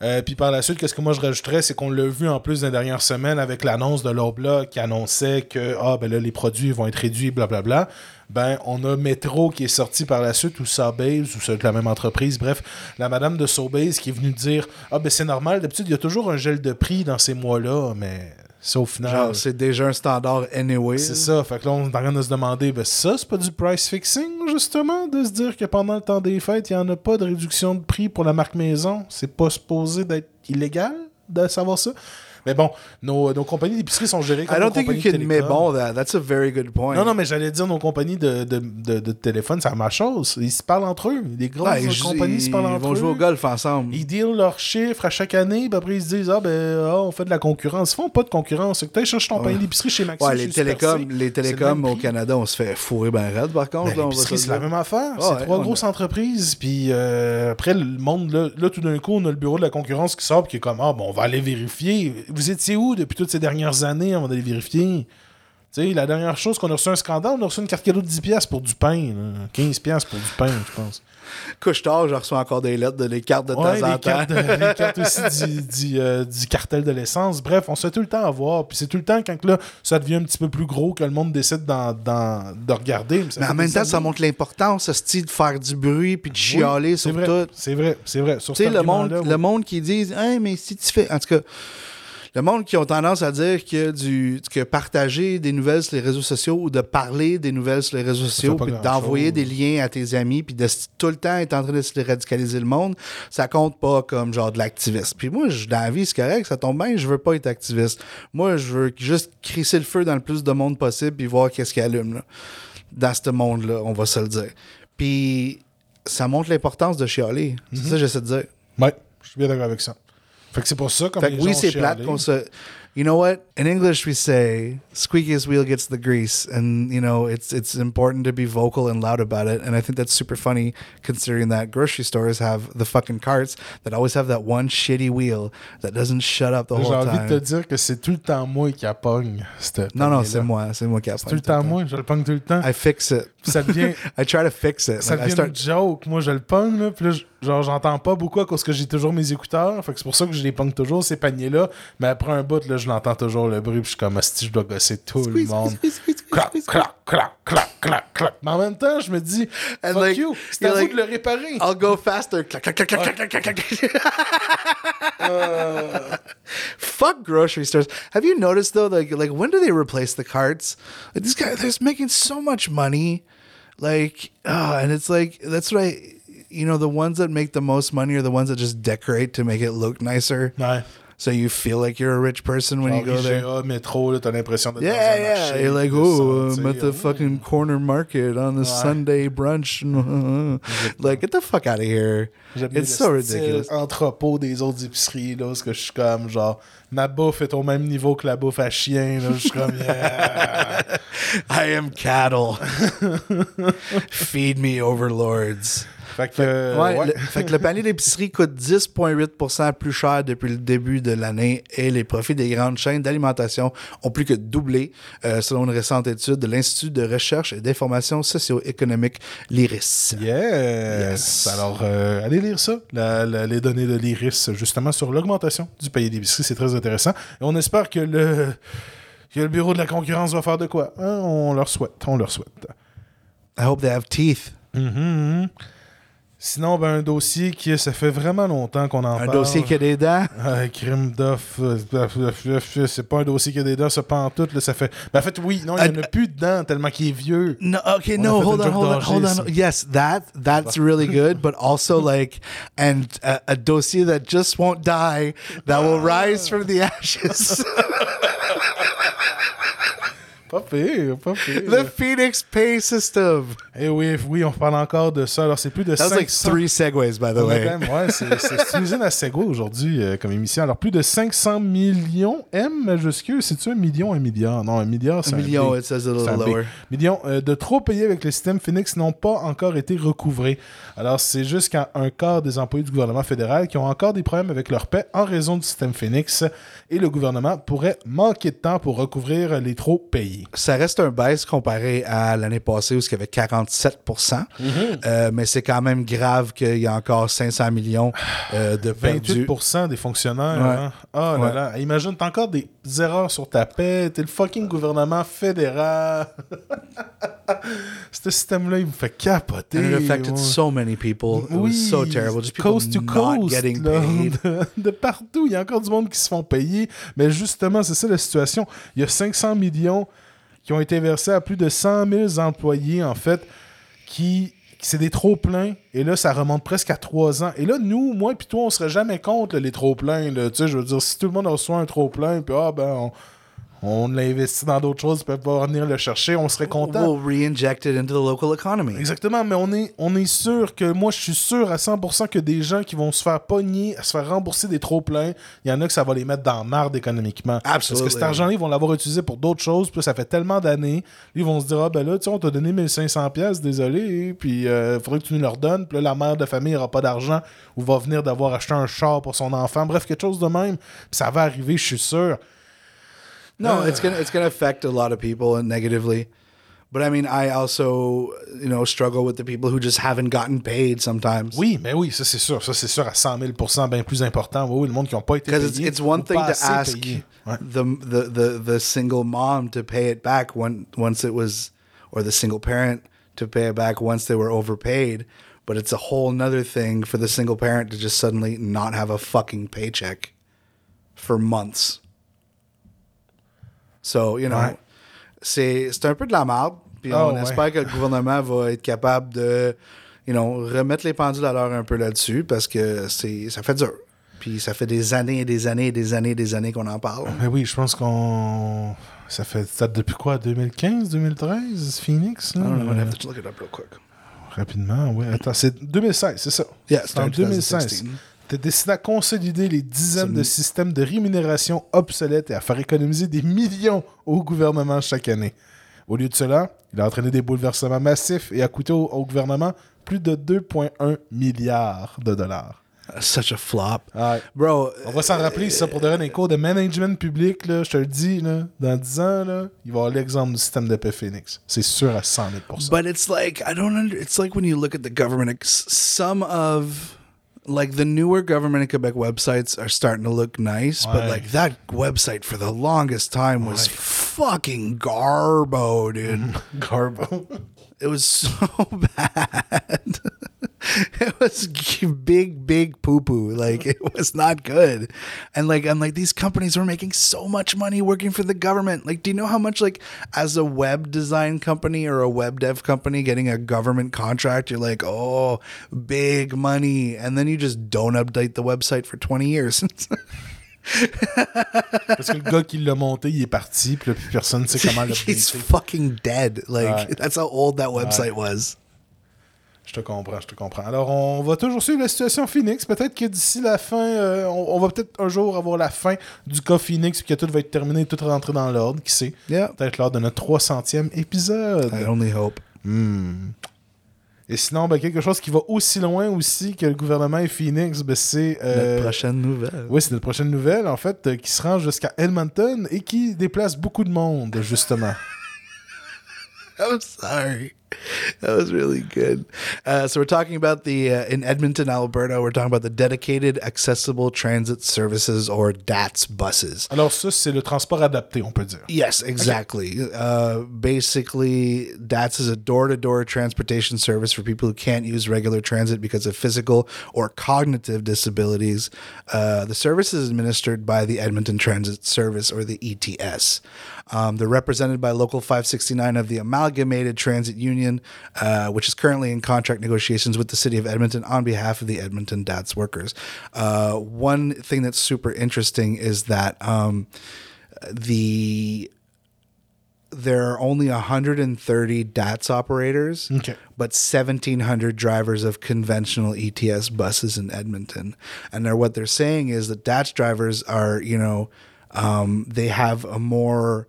Euh, puis par la suite, qu'est-ce que moi je rajouterais, c'est qu'on l'a vu en plus dans les dernières semaines avec l'annonce de l'Obla qui annonçait que ah, ben là, les produits vont être réduits, blablabla. Ben, on a Metro qui est sorti par la suite, ou Sobeys, ou c'est la même entreprise. Bref, la madame de Sobeys qui est venue dire Ah, ben c'est normal, d'habitude, il y a toujours un gel de prix dans ces mois-là, mais ça, au final. Genre, c'est déjà un standard anyway. C'est ça. Fait que là, on est en train de se demander, ben ça, c'est pas du price fixing, justement, de se dire que pendant le temps des fêtes, il n'y en a pas de réduction de prix pour la marque maison? C'est pas supposé d'être illégal de savoir ça? Mais bon, nos, nos compagnies d'épicerie sont gérées comme I nos you compagnies de meball that. That's a very good point. Non, non, mais j'allais dire nos compagnies de, de, de, de téléphone, c'est la même chose. Ils se parlent entre eux. Les grosses Ouais, ils, compagnies se parlent ils entre vont eux. jouer au golf ensemble. Ils dealent leurs chiffres à chaque année, puis après ils se disent Ah ben ah, on fait de la concurrence. Ils font pas de concurrence. C'est que tu cherches ton panier d'épicerie chez Maxi. Ouais, chez les Super télécoms, C, les c'est le télécoms même au prix. Canada, on se fait fourrer ben raide par contre. Ben, là, on va se l'épicerie, le c'est la dire. même affaire. Ah c'est trois on grosses entreprises. Puis euh, après, le monde, là, là, tout d'un coup, on a le bureau de la concurrence qui sort, puis qui est comme Ah, bon, on va aller vérifier. Vous étiez où depuis toutes ces dernières années avant d'aller vérifier? Tu sais, la dernière chose qu'on a reçu un scandale, on a reçu une carte cadeau de 10$ piastres pour du pain. là. 15$ piastres pour du pain, je pense. Couche-tard, je reçois encore des lettres de les cartes de Ouais, temps en temps. cartes, de- les cartes aussi du, du, euh, du cartel de l'essence. Bref, on se fait tout le temps avoir. Puis c'est tout le temps quand là, ça devient un petit peu plus gros que le monde décide de regarder. Mais en même des temps, ça montre l'importance, ce style de faire du bruit puis de chialer sur vrai, tout. C'est vrai, c'est vrai. Sur Tu sais, cet le monde, le monde qui dit, hey, mais si tu fais. En tout cas, le monde qui ont tendance à dire que, du, que partager des nouvelles sur les réseaux sociaux ou de parler des nouvelles sur les réseaux sociaux, puis d'envoyer des liens à tes amis, puis de tout le temps être en train de se radicaliser le monde, ça compte pas comme genre de l'activiste. Puis moi, je- dans la vie, c'est correct, ça tombe bien, je veux pas être activiste. Moi, je veux juste crisser le feu dans le plus de monde possible, puis voir qu'est-ce qui allume, là. Dans ce monde-là, on va se le dire. Puis ça montre l'importance de chialer. C'est ça que j'essaie de dire. Ouais, je suis bien d'accord avec ça. Fait que c'est pour ça, comme Fait les oui, gens c'est plate qu'on se. You know what? In English, we say "squeakiest wheel gets the grease," and you know it's it's important to be vocal and loud about it. And I think that's super funny, considering that grocery stores have the fucking carts that always have that one shitty wheel that doesn't shut up the J'ai whole envie de te dire que c'est tout le temps moi qui appogne. cette Non, non, c'est moi, c'est moi qui C'est tout le temps moi, je le pogne tout le temps. I fix it. Ça devient, (laughs) I try to fix it. ça Like, I devient start une joke. Moi, je le pogne, là, puis là, genre, j'entends pas beaucoup à cause que j'ai toujours mes écouteurs. Fait que c'est pour ça que je les pogne toujours, ces paniers-là. Mais après un bout, là, je l'entends toujours le bruit, puis je suis comme, si je dois gosser tout le Squeeze, monde. squeeze, squeeze, squeeze, Clac, clac, clac, clac, clac, clac. Mais en même temps, je me dis, And fuck like, you, c'est à vous like- de le réparer. I'll go faster. Clac, clac, clac, clac, clac, clac, clac, clac. (laughs) Fuck grocery stores. Have you noticed though, like, like when do they replace the carts? Like these guys, they're making so much money, like, oh, and it's like that's what I, you know, the ones that make the most money are the ones that just decorate to make it look nicer, Ouais. So you feel like you're a rich person when you go Genre there? IGA, métro, là, t'as l'impression d'être dans Yeah, un yeah. marché. You're like, oh, I'm at the fucking corner market on the Sunday brunch. (laughs) like, get the fuck out of here. It's so ridiculous. entrepôt des autres épiceries, là, parce que je suis comme, genre, ma bouffe est au même niveau que la bouffe à chien, là, je suis comme, yeah. (laughs) I am cattle. (laughs) Feed me, overlords. Fait que, euh, Ouais, ouais. Le, fait que le panier d'épicerie coûte 10,8% plus cher depuis le début de l'année et les profits des grandes chaînes d'alimentation ont plus que doublé, euh, selon une récente étude de l'Institut de recherche et d'information socio-économique, l'IRIS. Yes. Yes. Alors, euh, allez lire ça, la- la- les données de l'IRIS, justement, sur l'augmentation du panier d'épicerie. C'est très intéressant. Et on espère que le, que le bureau de la concurrence va faire de quoi. Hein, On leur souhaite. On leur souhaite. I hope they have teeth. Mhm. Sinon, ben, un dossier qui, ça fait vraiment longtemps qu'on en Un parle. dossier qui a des dents? Ah, crime d'off. euh, C'est pas un dossier qui a des dents, ça pas en tout. Là, ça fait... Ben, en fait, oui, non, il n'y en a plus dedans tellement qu'il est vieux. No, okay, On no, hold on, hold on, hold on. Yes, that that's really good, but also (laughs) like, and a, a dossier that just won't die, that will rise from the ashes. (laughs) Pas pire, pas pire. The Phoenix Pay System. Eh oui, oui, on parle encore de ça. Alors, c'est plus de That was like 500... three segues, by the way. même- ouais, c'est une usine à Segway aujourd'hui euh, comme émission. Alors, plus de 500 millions M majuscule. C'est-tu un million, un milliard? Non, un milliard, c'est un million, B. it says a little un lower. Millions euh, de trop payés avec le système Phoenix n'ont pas encore été recouvrés. Alors, c'est jusqu'à un quart des employés du gouvernement fédéral qui ont encore des problèmes avec leur paie en raison du système Phoenix et le gouvernement pourrait manquer de temps pour recouvrir les trop payés. Ça reste un baisse comparé à l'année passée où il y avait 47% Euh, mais c'est quand même grave qu'il y a encore 500 millions euh, de perdus. 28% des fonctionnaires. Ouais. hein. Oh là Ouais. là. Imagine, t'as encore des erreurs sur ta paie. T'es le fucking gouvernement fédéral. (laughs) Ce système-là, il me fait capoter. And it affected ouais. so many people. It Oui, was so terrible. Just coast to coast, getting là, paid. (laughs) De, de partout. Il y a encore du monde qui se font payer. Mais justement, c'est ça la situation. Il y a 500 millions qui ont été versés à plus de 100 000 employés, en fait, qui. c'est des trop-pleins. Et là, ça remonte presque à 3 ans. Et là, nous, moi et toi, on serait jamais contre les trop-pleins. là. Tu sais, je veux dire, si tout le monde reçoit un trop-plein, puis ah, ben, on, on l'investit dans d'autres choses, puis peut pas venir le chercher, on serait content. We'll re-inject it into the local economy. Exactement, mais on est, on est sûr que moi, je suis sûr à 100% que des gens qui vont se faire pogner, se faire rembourser des trop-pleins, il y en a que ça va les mettre dans marde économiquement. Parce que cet argent-là, ils vont l'avoir utilisé pour d'autres choses, puis là, ça fait tellement d'années, ils vont se dire, ah ben là, tu sais, on t'a donné 1500$, pièces désolé, puis il faudrait que tu nous le redonnes, puis là, la mère de famille n'aura pas d'argent, ou va venir d'avoir acheté un char pour son enfant, bref, quelque chose de même, puis ça va arriver, je suis sûr. No, it's gonna it's gonna affect a lot of people negatively. But I mean, I also you know struggle with the people who just haven't gotten paid sometimes. Oui, mais oui, ça c'est sûr, ça c'est sûr à 100 000 bien plus important. Oui, oui, le monde qui n'a pas été Because it's, it's one thing to ask. Ouais. the, the the the single mom to pay it back when once it was, or the single parent to pay it back once they were overpaid. But it's a whole nother thing for the single parent to just suddenly not have a fucking paycheck for months. So you know, Ouais. c'est c'est un peu de la merde. Puis Ah, on ouais. espère que le gouvernement va être capable de, you know, remettre les pendules à l'heure un peu là-dessus parce que c'est ça fait dur. Puis ça fait des années et des années et des années et des années qu'on en parle. Mais oui, je pense qu'on. Ça fait. Ça date depuis quoi? 2015, 2013 Phoenix là? Have to look it up real quick. Rapidement, oui. Attends, c'est 2016, c'est ça? Yeah, c'est en started 2016. 2016. As décidé à consolider les dizaines de systèmes de rémunération obsolètes et à faire économiser des millions au gouvernement chaque année. Au lieu de cela, il a entraîné des bouleversements massifs et a coûté au, au gouvernement plus de 2,1 milliards de dollars. Such a flop. Ouais. Bro, On va s'en rappeler, ça, pour dans les cours de management public, là, je te le dis, là, dans 10 ans, là, il va avoir l'exemple du système de paix Phoenix. C'est sûr à 100 000 But it's like I don't under, it's like when you look at the government some of like the newer government in Quebec websites are starting to look nice, but like that website for the longest time was fucking garbo, dude. (laughs) Garbo. It was (laughs) so bad. it was big, big poo poo. Like it was not good. And like I'm like these companies were making so much money working for the government. Like, do you know how much like as a web design company or a web dev company getting a government contract, you're like, oh, big money. And then you just don't update the website for 20 years. (laughs) Parce que le gars qui l'a monté, il est parti, puis là, plus personne ne sait comment le (laughs) He's fucking dead. Like Ouais. that's how old that website was. Je te comprends, je te comprends. Alors, on va toujours suivre la situation Phoenix. Peut-être que d'ici la fin, euh, on, on va peut-être un jour avoir la fin du cas Phoenix, puis que tout va être terminé, tout rentrer dans l'ordre, qui sait? Yeah. Peut-être lors de notre 300e épisode. I only hope. Hmm. Et sinon, ben, quelque chose qui va aussi loin aussi que le gouvernement et Phoenix, ben, c'est... euh, Notre prochaine nouvelle. Oui, c'est notre prochaine nouvelle, en fait, euh, qui se rend jusqu'à Edmonton et qui déplace beaucoup de monde, justement. (laughs) I'm sorry. (laughs) That was really good. Uh, so we're talking about the uh, in Edmonton, Alberta. We're talking about the dedicated accessible transit services or DATS buses. Alors ça, c'est le transport adapté, on peut dire. Yes, exactly. Uh, basically, DATS is a door-to-door transportation service for people who can't use regular transit because of physical or cognitive disabilities. Uh, the service is administered by the Edmonton Transit Service, or the ETS. Um, they're represented by Local 569 of the Amalgamated Transit Union, uh, which is currently in contract negotiations with the city of Edmonton on behalf of the Edmonton DATS workers. Uh, one thing that's super interesting is that um, the there are only 130 DATS operators, Okay. but 1,700 drivers of conventional ETS buses in Edmonton. And they're, what they're saying is that DATS drivers are, you know, um, they have a more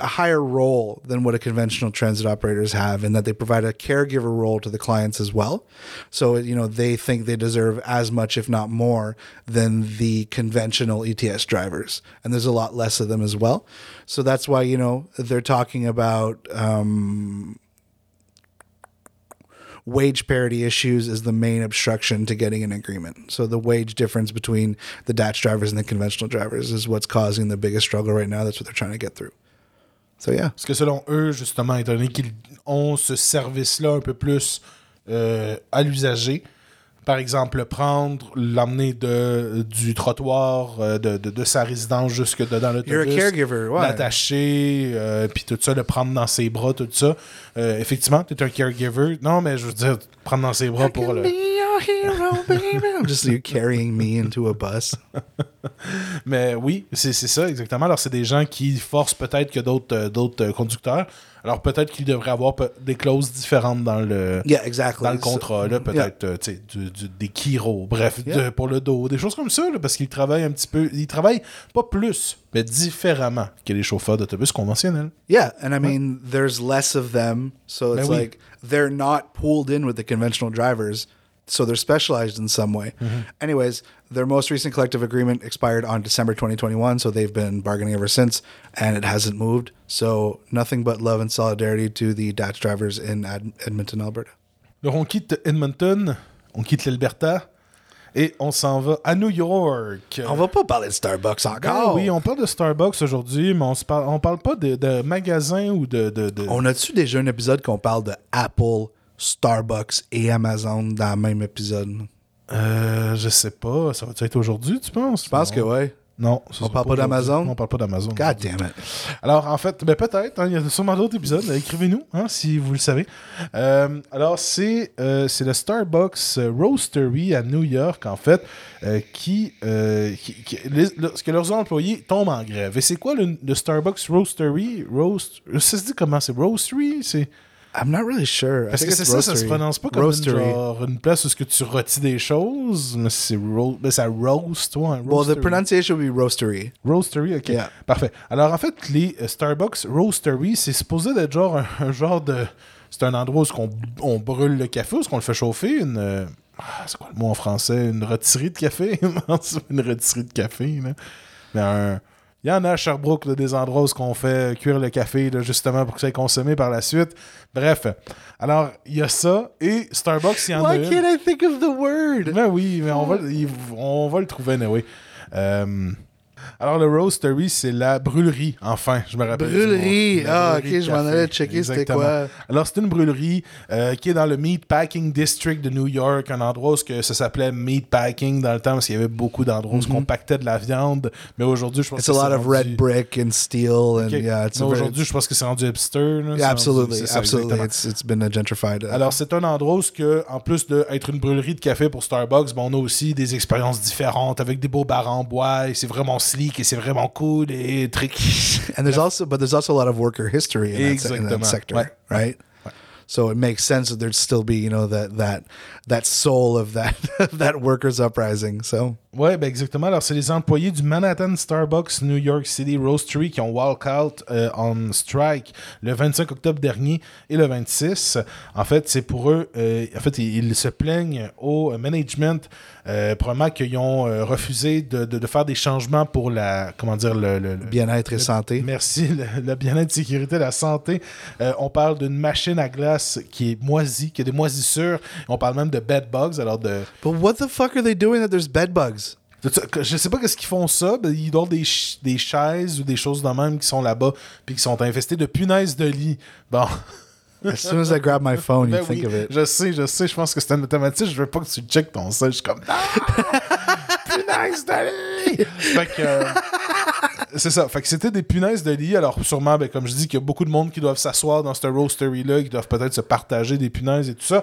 a higher role than what a conventional transit operators have in that they provide a caregiver role to the clients as well. So, you know, they think they deserve as much, if not more, than the conventional ETS drivers. And there's a lot less of them as well. So that's why, you know, they're talking about um, wage parity issues is the main obstruction to getting an agreement. So the wage difference between the DATS drivers and the conventional drivers is what's causing the biggest struggle right now. That's what they're trying to get through. So yeah. Parce que selon eux, justement, étant donné qu'ils ont ce service-là un peu plus euh, à l'usager, par exemple, prendre, l'emmener de, du trottoir euh, de, de, de sa résidence jusque dans l'autobus. Ouais. L'attacher, euh, puis tout ça, le prendre dans ses bras, tout ça. Euh, effectivement, tu es un caregiver. Non, mais je veux dire, prendre dans ses bras pour le. Just you carrying me into a bus. (laughs) Mais oui, c'est ça, exactement. Alors, c'est des gens qui forcent peut-être que d'autres euh, d'autres euh, conducteurs. Alors, peut-être qu'ils devraient avoir des clauses différentes dans le, Yeah, exactly. dans le contrat, peut-être euh, du- du- des Kiro, bref, de- pour le dos, des choses comme ça, là, parce qu'ils travaillent un petit peu. Ils travaillent pas plus, mais différemment que les chauffeurs d'autobus conventionnels. Yeah, and I mean, there's less of them, so it's Ben oui. like they're not pooled in with the conventional drivers, so they're specialized in some way. Mm-hmm. Anyways, their most recent collective agreement expired on December 2021, so they've been bargaining ever since, and it hasn't moved. So nothing but love and solidarity to the Dutch drivers in Ed- Edmonton, Alberta. Alors, on quitte Edmonton, on quitte l'Alberta, et on s'en va à New York. On va pas parler de Starbucks Ben encore. oui, on parle de Starbucks aujourd'hui, mais on se parle, on parle pas de, de magasins ou de. de, de- On a-tu déjà un épisode qu'on parle de Apple, Starbucks et Amazon dans le même épisode? Euh, je sais pas. Ça va être aujourd'hui, tu penses? Je pense que ouais. Non. On parle pas d'Amazon? On parle pas d'Amazon. God damn it. Alors, en fait, ben peut-être. hein, il y a sûrement d'autres épisodes. Écrivez-nous hein, si vous le savez. Euh, alors, c'est euh, c'est le Starbucks euh, Roastery à New York, en fait, euh, qui, euh, qui, qui- les- leurs employés tombent en grève. Et c'est quoi le, le Starbucks Roastery? Roast, ça se dit comment? C'est Roastery? C'est... I'm not really sure. Parce que c'est ça, ça se roastery. prononce pas comme une, roastery. genre, une place où ce que tu rôtis des choses, mais c'est ro mais ça roast, ouais, Well, the pronunciation would be roastery. Roastery, ok. Yeah. Parfait. Alors, en fait, les euh, Starbucks Roastery, c'est supposé d'être genre un, un genre de. C'est un endroit où on, on brûle le café, où on le fait chauffer. Une. euh, ah, c'est quoi le mot en français? Une rôtisserie de café? (laughs) Une rôtisserie de café, là. Mais un. Il y en a à Sherbrooke, là, des endroits où on fait cuire le café, là, justement, pour que ça soit consommé par la suite. Bref. Alors, il y a ça. Et Starbucks, il y en a Why une. can't I think of the word? Ben oui, mais on va, il- on va le trouver, anyway. Euh, alors, le Roastery, c'est la brûlerie, enfin, je me rappelle. Brûlerie. Ah, ok, je m'en allais checker c'était quoi. Alors, c'est une brûlerie euh, qui est dans le Meatpacking District de New York, un endroit où ce que ça s'appelait Meatpacking dans le temps, parce qu'il y avait beaucoup d'endroits où on pactait de la viande. Mais aujourd'hui, je pense It's que a c'est lot of rendu- red brick and steel, and yeah, it's Mais a very, aujourd'hui, je pense que c'est rendu hipster. là, yeah, c'est rendu- absolutely, absolutely. It's it's been a gentrified. uh, Alors, c'est un endroit où, que, en plus d'être une brûlerie de café pour Starbucks, ben, on a aussi des expériences différentes avec des beaux bars en bois et c'est vraiment et c'est vraiment cool et très. (laughs) and there's also, but there's also a lot of worker history in, that, in that sector, Ouais. right? So it makes sense that there'd still be, you know, that that that soul of that (laughs) that workers uprising. So Ouais, ben exactement. Alors, c'est les employés du Manhattan Starbucks New York City Roastery qui ont walk out euh, on strike le 25 octobre dernier et le 26. En fait, c'est pour eux, euh, en fait, ils, ils se plaignent au management, euh, probablement qu'ils ont euh, refusé de, de- de faire des changements pour la, comment dire, le, le- le- bien-être et santé. Merci, le, le bien-être, sécurité, la santé. Euh, on parle d'une machine à glace qui est moisie, qui a des moisissures. On parle même de bed bugs. Alors, de, But what the fuck are they doing that there's bed bugs? je sais pas qu'est-ce qu'ils font ça. mais ils doivent des, ch- des chaises ou des choses de même qui sont là-bas puis qui sont infestées de punaises de lit. Bon. As soon as I grab my phone, you Ben think oui, of it. Je sais, je sais. Je pense que c'est un automatique. Je veux pas que tu checkes ton sel. Je suis comme. Non! punaises de lit! Fait que. euh, c'est ça. Fait que c'était des punaises de lit. Alors, sûrement, ben, comme je dis, qu'il y a beaucoup de monde qui doivent s'asseoir dans ce roastery-là, qui doivent peut-être se partager des punaises et tout ça.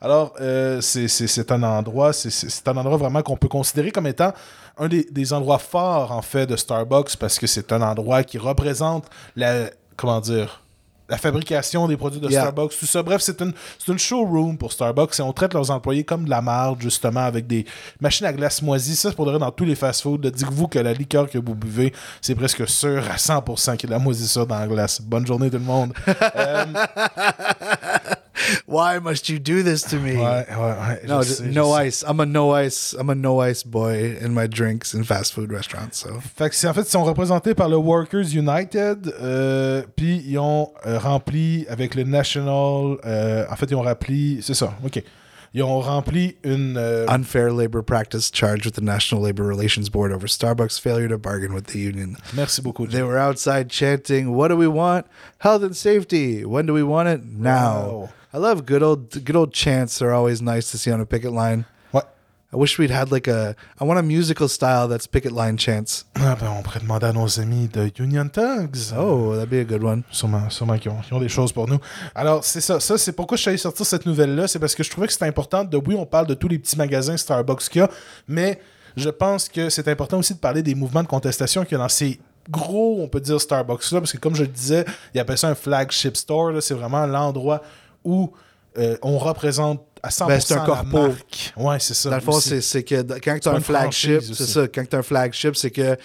Alors, euh, c'est- un endroit, c'est un endroit vraiment qu'on peut considérer comme étant un des, des endroits forts, en fait, de Starbucks, parce que c'est un endroit qui représente la comment dire, la fabrication des produits de Yeah. Starbucks, tout ça. Bref, c'est une, c'est une showroom pour Starbucks et on traite leurs employés comme de la marde, justement, avec des machines à glace moisies. Ça, c'est pour dire dans tous les fast-foods. Dites-vous que la liqueur que vous buvez, c'est presque sûr à 100% qu'il y a de la moisissure dans la glace. Bonne journée, tout le monde. (laughs) Euh, Why must you do this to me? ouais, ouais. No, just je no ice. I'm a no ice. I'm a no ice boy in my drinks in fast food restaurants. So Fait que en fait, ils sont représentés par le Workers United, euh, puis ils ont euh, rempli avec le National. euh, en fait, ils ont rempli. C'est ça, ok. Ils ont rempli une. euh, unfair labor practice charged with the National Labor Relations Board over Starbucks' failure to bargain with the union. merci beaucoup. They were outside chanting, "What do we want? Health and safety. When do we want it? Now." Wow. I love good old good old chants. They're always nice to see on a picket line. I wish we'd had like a. I want a musical style that's picket line chants. Ah, ben, on pourrait demander à nos amis de Union Thugs. Oh, that'd be a good one. Sûrement, sûrement qu'ils ont, des choses pour nous. Alors, c'est ça. Ça, c'est pourquoi je suis allé sortir cette nouvelle-là. C'est parce que je trouvais que c'était important de, oui, on parle de tous les petits magasins Starbucks qu'il y a, mais je pense que c'est important aussi de parler des mouvements de contestation qu'il y a dans ces gros, on peut dire, Starbucks-là, parce que comme je le disais, ils appellent ça un flagship store. C'est vraiment l'endroit où euh, on représente à 100% Ben, c'est un la corpo. marque. Ouais, c'est ça. Dans le fond, c'est c'est que quand tu as un flagship, c'est ça, quand tu as un flagship, c'est que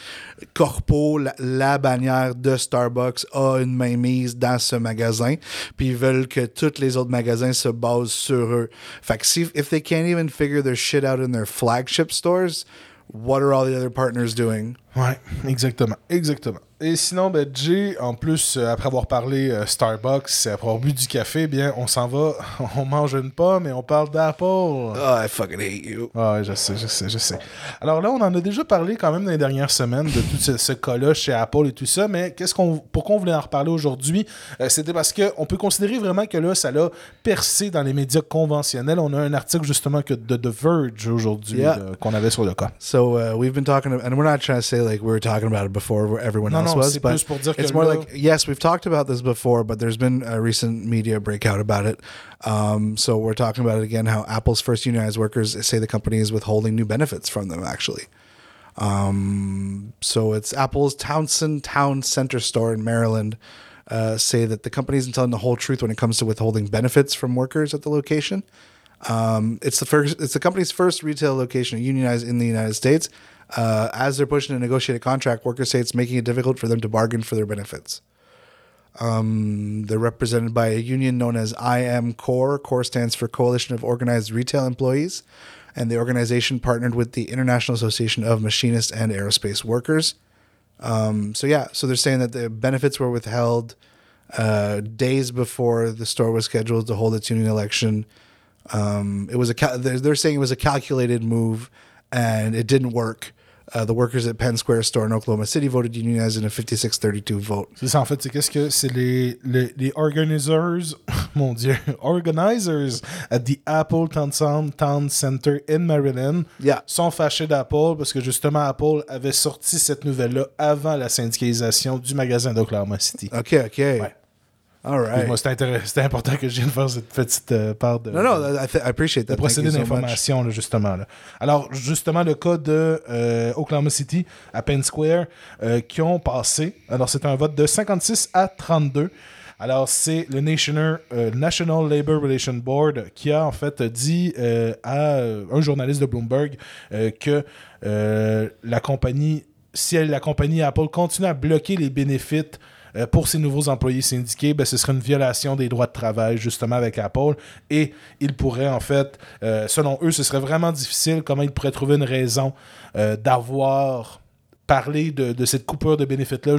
Corpo, la, la bannière de Starbucks, a une mainmise dans ce magasin, puis ils veulent que tous les autres magasins se basent sur eux. Fait que si, if they can't even figure their shit out in their flagship stores, what are all the other partners doing? Ouais, exactement, exactement. Et sinon, ben, Jay, en plus, euh, après avoir parlé euh, Starbucks, après avoir bu du café, bien, on s'en va, (laughs) on mange une pomme et on parle d'Apple. Oh, I fucking hate you. Ah Ouais, je sais, je sais, je sais. Alors là, on en a déjà parlé quand même dans les dernières semaines de tout ce, ce cas-là chez Apple et tout ça, mais qu'est-ce qu'on, pourquoi on voulait en reparler aujourd'hui? Euh, c'était parce qu'on peut considérer vraiment que là, ça l'a percé dans les médias conventionnels. On a un article justement que de The Verge aujourd'hui Yeah. qu'on avait sur le cas. So uh, we've been talking, and we're not trying to say like we were talking about it before where everyone else was, but plus pour dire que it's more like yes, we've talked about this before, but there's been a recent media breakout about it. Um, so we're talking about it again. How Apple's first unionized workers say the company is withholding new benefits from them. Actually, um, so it's Apple's Townsend Town Center store in Maryland. Uh, say that the company isn't telling the whole truth when it comes to withholding benefits from workers at the location. Um, it's the first. It's the company's first retail location unionized in the United States. Uh, as they're pushing to negotiate a contract, workers say it's making it difficult for them to bargain for their benefits. Um, they're represented by a union known as IM Core. Core stands for Coalition of Organized Retail Employees, and the organization partnered with the International Association of Machinists and Aerospace Workers. Um, so yeah, so they're saying that the benefits were withheld uh, days before the store was scheduled to hold its union election. Um, it was a cal- they're, they're saying it was a calculated move, and it didn't work. Uh, the workers at Penn Square store in Oklahoma City voted unionized in a 56-32 vote. C'est ça, en fait, c'est qu'est-ce que c'est les, les, les organizers, (laughs) mon Dieu, (laughs) organizers at the Apple Town, Town Center in Maryland Yeah. sont fâchés d'Apple parce que justement Apple avait sorti cette nouvelle-là avant la syndicalisation du magasin d'Oklahoma City. Okay, okay. Ouais. Right. Moi, c'était (laughs) important que je vienne faire cette petite euh, part de, No, no, I, appreciate that. Procédé so d'information, justement. là. Alors, justement, le cas de euh, Oklahoma City à Penn Square euh, qui ont passé. Alors, c'est un vote de 56 à 32. Alors, c'est le National, National Labor Relations Board qui a en fait dit à un journaliste de Bloomberg que la compagnie, si elle- la compagnie Apple continue à bloquer les bénéfices euh, pour ses nouveaux employés syndiqués, ben, ce serait une violation des droits de travail justement avec Apple. Et ils pourraient en fait, euh, selon eux, ce serait vraiment difficile comment ils pourraient trouver une raison euh, d'avoir parlé de, de cette coupure de bénéfices-là,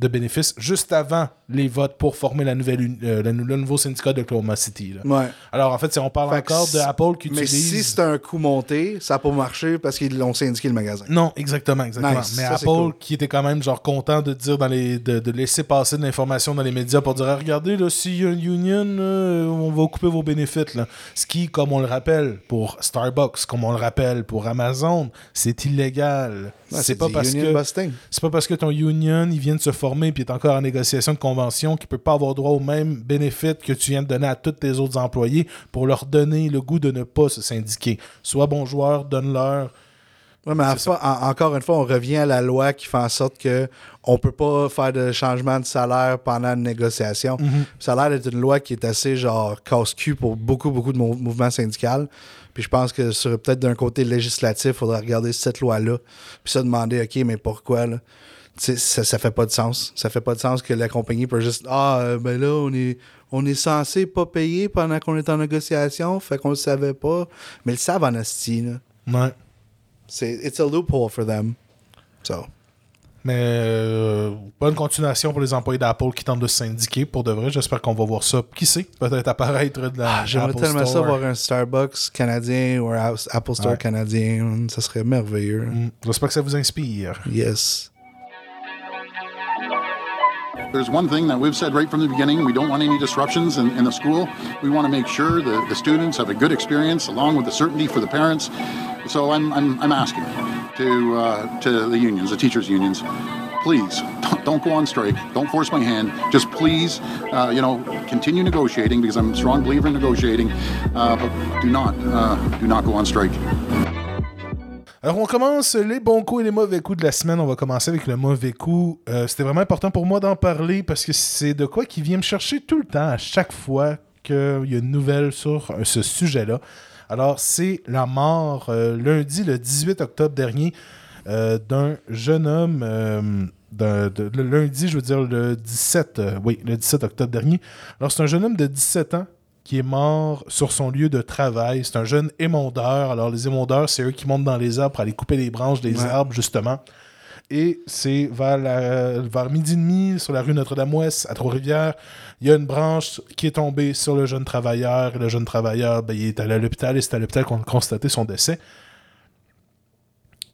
de bénéfices juste avant les votes pour former la nouvelle, euh, le, le nouveau syndicat d'Oklahoma City. là. Ouais. Alors en fait, si on parle Fait encore de Apple qui Mais utilise... si c'est un coup monté, ça n'a pas marché parce qu'ils l'ont syndiqué le magasin. Non, exactement, exactement. Nice, Mais ça, Apple, cool. qui était quand même genre content de dire dans les, de, de laisser passer de l'information dans les médias pour dire Ah, regardez s'il y a une union, là, on va couper vos bénéfices. Là. Ce qui, comme on le rappelle pour Starbucks, comme on le rappelle pour Amazon, c'est illégal. Ouais, c'est pas parce union que busting. c'est pas parce que ton union il vient de se former puis est encore en négociation de convention qu'il peut pas avoir droit aux mêmes bénéfices que tu viens de donner à tous tes autres employés pour leur donner le goût de ne pas se syndiquer. Sois bon joueur, donne-leur Ouais, mais en- encore une fois, on revient à la loi qui fait en sorte que on peut pas faire de changement de salaire pendant une négociation. Mhm. Le salaire est une loi qui est assez genre casse-cul pour beaucoup, beaucoup de mou- mouvements syndicaux. Puis je pense que sur peut-être d'un côté législatif, il faudrait regarder cette loi-là. Puis ça demander, OK, mais pourquoi là? Ça, ça fait pas de sens. Ça fait pas de sens que la compagnie peut juste Ah euh, ben là, on est on est censé pas payer pendant qu'on est en négociation, fait qu'on le savait pas. Mais ils le savent en esti, là. Ouais. C'est it's a loophole for them. So Mais euh, bonne continuation pour les employés d'Apple qui tentent de syndiquer. Pour de vrai, j'espère qu'on va voir ça. Qui sait, peut-être apparaître de la Ah, j'aimerais tellement ça voir un Starbucks canadien ou un Apple Store Ouais. canadien. Ça serait merveilleux. Mm. J'espère que ça vous inspire. Yes. There's one thing that we've said right from the beginning we don't want any disruptions in, in the school. We want to make sure that the students have a good experience along with the certainty for the parents. So I'm, I'm, I'm asking to, uh, to the unions, the teachers' unions, please don't, go on strike. Don't force my hand. Just please, uh, you know, continue negotiating because I'm a strong believer in negotiating. Uh, but do not, uh, do not go on strike. Alors, on commence les bons coups et les mauvais coups de la semaine. On va commencer avec le mauvais coup. Euh, C'était vraiment important pour moi d'en parler parce que c'est de quoi qui vient me chercher tout le temps à chaque fois qu'il y a une nouvelle sur euh, ce sujet-là. Alors, c'est la mort euh, lundi, le 18 octobre dernier, d'un jeune homme. le lundi, je veux dire le 17, euh, oui, le 17 octobre dernier. Alors, c'est un jeune homme de 17 ans qui est mort sur son lieu de travail. C'est un jeune émondeur. Alors, les émondeurs, c'est eux qui montent dans les arbres pour aller couper les branches des Ouais. arbres, justement. Et c'est vers, la- vers midi et demi, sur la rue Notre-Dame-Ouest, à Trois-Rivières, il y a une branche qui est tombée sur le jeune travailleur. Et le jeune travailleur, ben, il est allé à l'hôpital et c'est à l'hôpital qu'on a constaté son décès.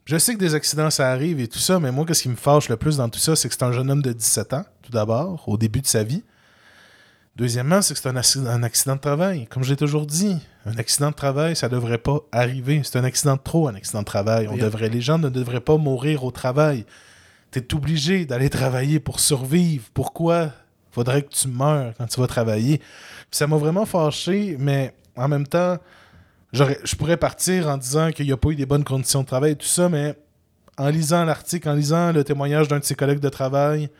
Je sais que des accidents, ça arrive et tout ça, mais moi, qu'est-ce qui me fâche le plus dans tout ça, c'est que c'est un jeune homme de 17 ans, tout d'abord, au début de sa vie. Deuxièmement, c'est que c'est un, accident- un accident de travail. Comme j'ai toujours dit, un accident de travail, ça devrait pas arriver. C'est un accident de trop, un accident de travail. On devrait, les gens ne devraient pas mourir au travail. Tu es obligé d'aller travailler pour survivre. Pourquoi faudrait que tu meurs quand tu vas travailler? Puis ça m'a vraiment fâché, mais en même temps, je pourrais partir en disant qu'il n'y a pas eu des bonnes conditions de travail et tout ça, mais en lisant l'article, en lisant le témoignage d'un de ses collègues de travail,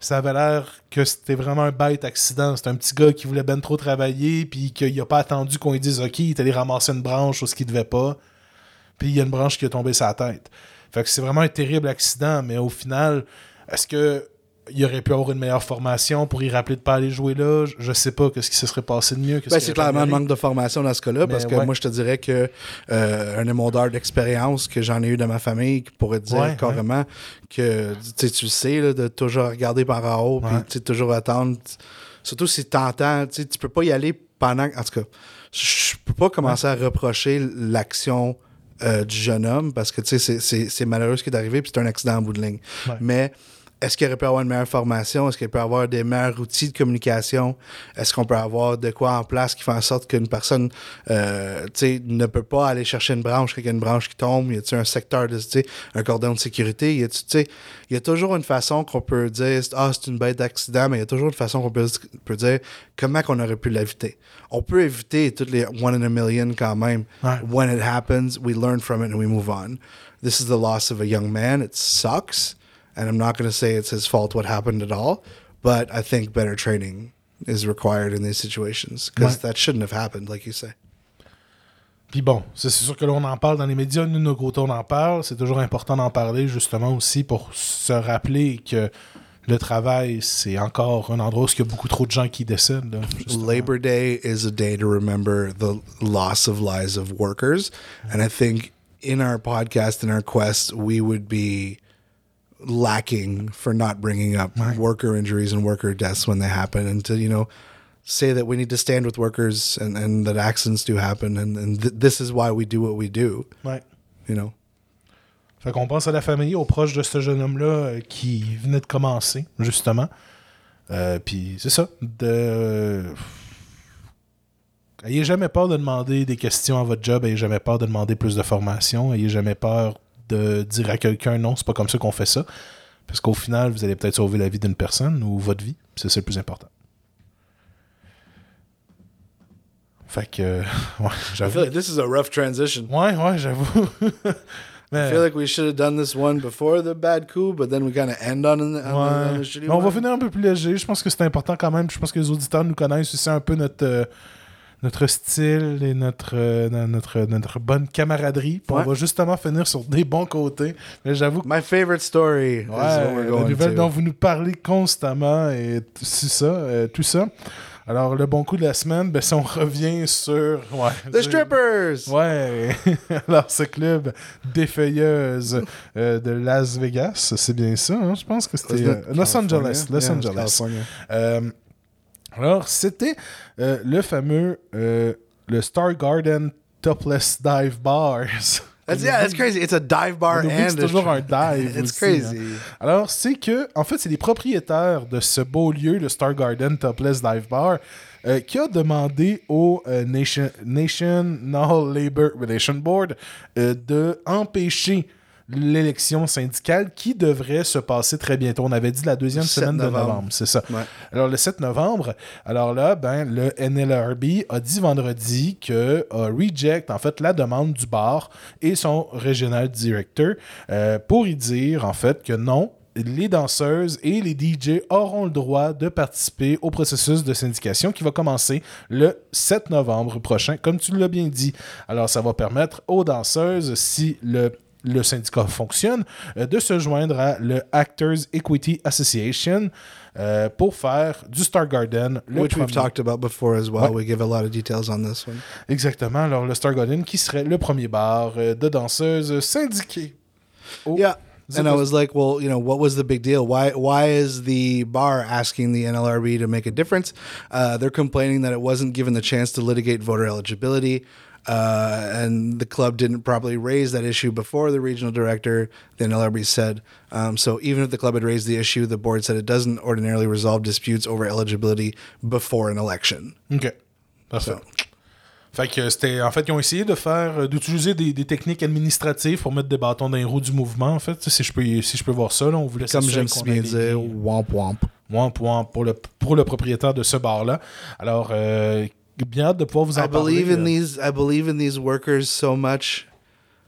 ça avait l'air que c'était vraiment un bête accident. C'est un petit gars qui voulait ben trop travailler, puis qu'il a pas attendu qu'on lui dise OK, il est allé ramasser une branche ou ce qu'il devait pas. Puis il y a une branche qui a tombé sa tête. Fait que c'est vraiment un terrible accident, mais au final, est-ce que il aurait pu avoir une meilleure formation pour y rappeler de pas aller jouer là? Je, sais pas qu'est-ce qui se serait passé de mieux. Ben, c'est aurait clairement un manque de formation dans ce cas-là, parce que ouais. moi, je te dirais que euh, un émondeur d'expérience que j'en ai eu dans ma famille qui pourrait te dire Ouais, carrément que tu sais, tu le sais, là, de toujours regarder par en haut, puis Ouais. tu sais, toujours attendre. Surtout si t'entends, tu sais, tu peux pas y aller pendant. En tout cas, je peux pas commencer à reprocher l'action euh, du jeune homme parce que tu sais, c'est- malheureux ce qui est arrivé, puis c'est un accident en bout de ligne. Mais est-ce qu'il aurait pu avoir une meilleure formation? Est-ce qu'il peut avoir des meilleurs outils de communication? Est-ce qu'on peut avoir de quoi en place qui fait en sorte qu'une personne euh, ne peut pas aller chercher une branche quand il y a une branche qui tombe? Y a-t-il un secteur, de, un cordon de sécurité? Y sais, il y a toujours une façon qu'on peut dire Ah, c'est une bête d'accident, mais il y a toujours une façon qu'on peut, peut dire comment qu'on aurait pu l'éviter. On peut éviter toutes les one in a million quand même. When it happens, we learn from it and we move on. This is the loss of a young man. It sucks. And I'm not going to say it's his fault what happened at all, but I think better training is required in these situations because Ouais. that shouldn't have happened, like you say. Puis bon, c'est sûr que l'on en parle dans les médias, nous, de nos côtés, on en parle. C'est toujours important d'en parler, justement, aussi pour se rappeler que le travail, c'est encore un endroit où il y a beaucoup trop de gens qui décèdent. là. Labor Day is a day to remember the loss of lives of workers. And I think in our podcast, in our quest, we would be lacking for not bringing up worker injuries and worker deaths when they happen and to, you know, say that we need to stand with workers and, and that accidents do happen. And, and th- this is why we do what we do, Ouais. you know? Fait qu'on pense à la famille, aux proches de ce jeune homme-là euh, qui venait de commencer, justement. Euh, Puis c'est ça. De... Ayez jamais peur de demander des questions à votre job, ayez jamais peur de demander plus de formation, ayez jamais peur de dire à quelqu'un non, c'est pas comme ça qu'on fait ça. Parce qu'au final, vous allez peut-être sauver la vie d'une personne ou votre vie. C'est ça le plus important. Fait que, (laughs) ouais, I j'avoue. feel like this is a rough transition. Ouais, ouais, j'avoue. (laughs) Mais- I feel like we should have done this one before the bad coup, but then we kind of end on, on, the- on Ouais. the shitty Mais on va finir un peu plus léger. Je pense que c'est important quand même. Je pense que les auditeurs nous connaissent aussi un peu notre, euh, notre style et notre, euh, no- notre, notre bonne camaraderie. Puis Ouais. On va justement finir sur des bons côtés. Mais j'avoue My favorite story ouais, la nouvelle to. dont vous nous parlez constamment et ça, euh, tout ça. Alors, le bon coup de la semaine, ben, si on revient sur... Ouais, The strippers! Ouais, (laughs) alors ce club des feuilleuses euh, de Las Vegas, c'est bien ça, hein? je pense que c'était Los California? Angeles. Los Yeah, Angeles. Alors, c'était euh, le fameux euh, le Star Garden Topless Dive Bars. (laughs) That's, yeah, that's crazy. It's a dive bar and c'est toujours un dive. (laughs) It's aussi, crazy. hein. Alors, c'est que, en fait, c'est les propriétaires de ce beau lieu, le Star Garden Topless Dive Bar, euh, qui a demandé au euh, Nation, National Labor Relation Board euh, de empêcher l'élection syndicale qui devrait se passer très bientôt. On avait dit la deuxième Le 7 semaine de novembre. c'est ça. Ouais. Alors, le 7 novembre, alors là, ben, le NLRB a dit vendredi que a reject, en fait, la demande du bar et son regional director euh, pour y dire, en fait, que non, les danseuses et les DJ auront le droit de participer au processus de syndication qui va commencer le 7 novembre prochain, comme tu l'as bien dit. Alors, ça va permettre aux danseuses, si le le syndicat fonctionne, euh, de se joindre à le Actors Equity Association euh, pour faire du Star Garden. Le Which we've premier- talked about before as well. Ouais. We give a lot of details on this one. Exactement. Alors, le Star Garden qui serait le premier bar euh, de danseuses syndiquées. au- Yeah. And I was like, well, you know, what was the big deal? Why why is the bar asking the NLRB to make a difference? Uh, they're complaining that it wasn't given the chance to litigate voter eligibility. Uh, and the club didn't properly raise that issue before the regional director, the NLRB said. Um, so even if the club had raised the issue, the board said it doesn't ordinarily resolve disputes over eligibility before an election. OK. Parfait. So, Fait que c'était. En fait, ils ont essayé de faire. euh, d'utiliser des, des techniques administratives pour mettre des bâtons dans les roues du mouvement, en fait. Si je peux, si je peux voir ça, là, on voulait comme j'aime si bien dire, womp womp. Womp womp pour le, pour le propriétaire de ce bar-là. Alors, euh, bien hâte de pouvoir vous en I parler. believe in euh. these. I believe in these workers so much.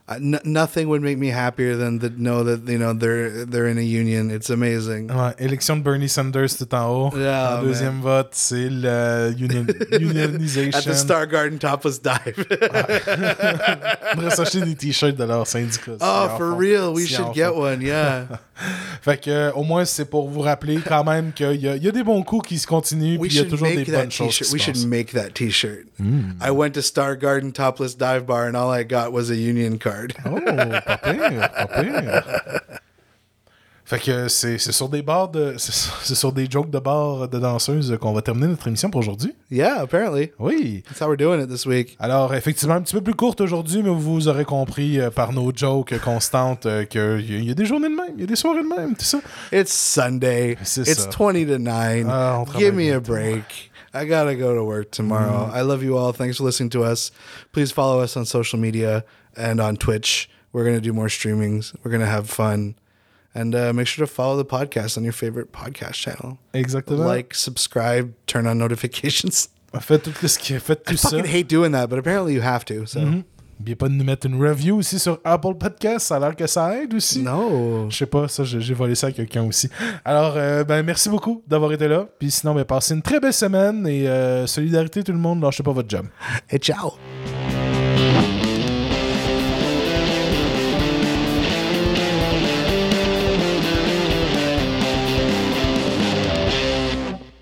Uh, n- nothing would make me happier than to know that you know they're they're in a union. It's amazing. Ah, ouais, élection de Bernie Sanders tout en haut. Yeah, Le deuxième vote, c'est la uh, union, (laughs) unionization. At the Star Garden topless dive. Ah. (laughs) On s'acheter des t-shirts de leur syndicat. oh, for real, we should get one. Yeah, (laughs) Fait que, au moins, c'est pour vous rappeler quand même qu'il y, y a des bons coups qui se continuent, we puis il y a should toujours des make that bonnes choses qui T-shirt. se We should passent. make that T-shirt. Hmm. I went to Star Garden topless dive bar, and all I got was a union card. Oh, pas pire, pas pire. Fait que c'est sur des bars de. C'est sur- des jokes de bars de danseuses qu'on va terminer notre émission pour aujourd'hui. yeah, apparently Oui. that's how we're doing it this week. Alors, effectivement, un petit peu plus courte aujourd'hui, mais vous aurez compris euh, par nos jokes constantes euh, qu'il y a des journées de même, il y a des soirées de même, tout ça. It's Sunday. It's ça. 20 to 9. Ah, Give me a break. I gotta go to work tomorrow. I love you all. Thanks for listening to us. Please follow us on social media and on Twitch. We're gonna do more streamings. We're gonna have fun. And uh, make sure to follow the podcast on your favorite podcast channel. Exactement. Like, subscribe, turn on notifications. (laughs) Faites tout ce qui fait tout I ça. fucking hate doing that, but apparently you have to. So N'oubliez pas de nous mettre une review aussi sur Apple Podcast. Ça a l'air que ça aide aussi. no. Je sais pas, ça, j'ai j'ai volé ça à quelqu'un aussi. Alors, euh, ben, merci beaucoup d'avoir été là. Puis sinon, ben, passez une très belle semaine et euh, solidarité tout le monde. Lâchez pas votre job. Hey, ciao.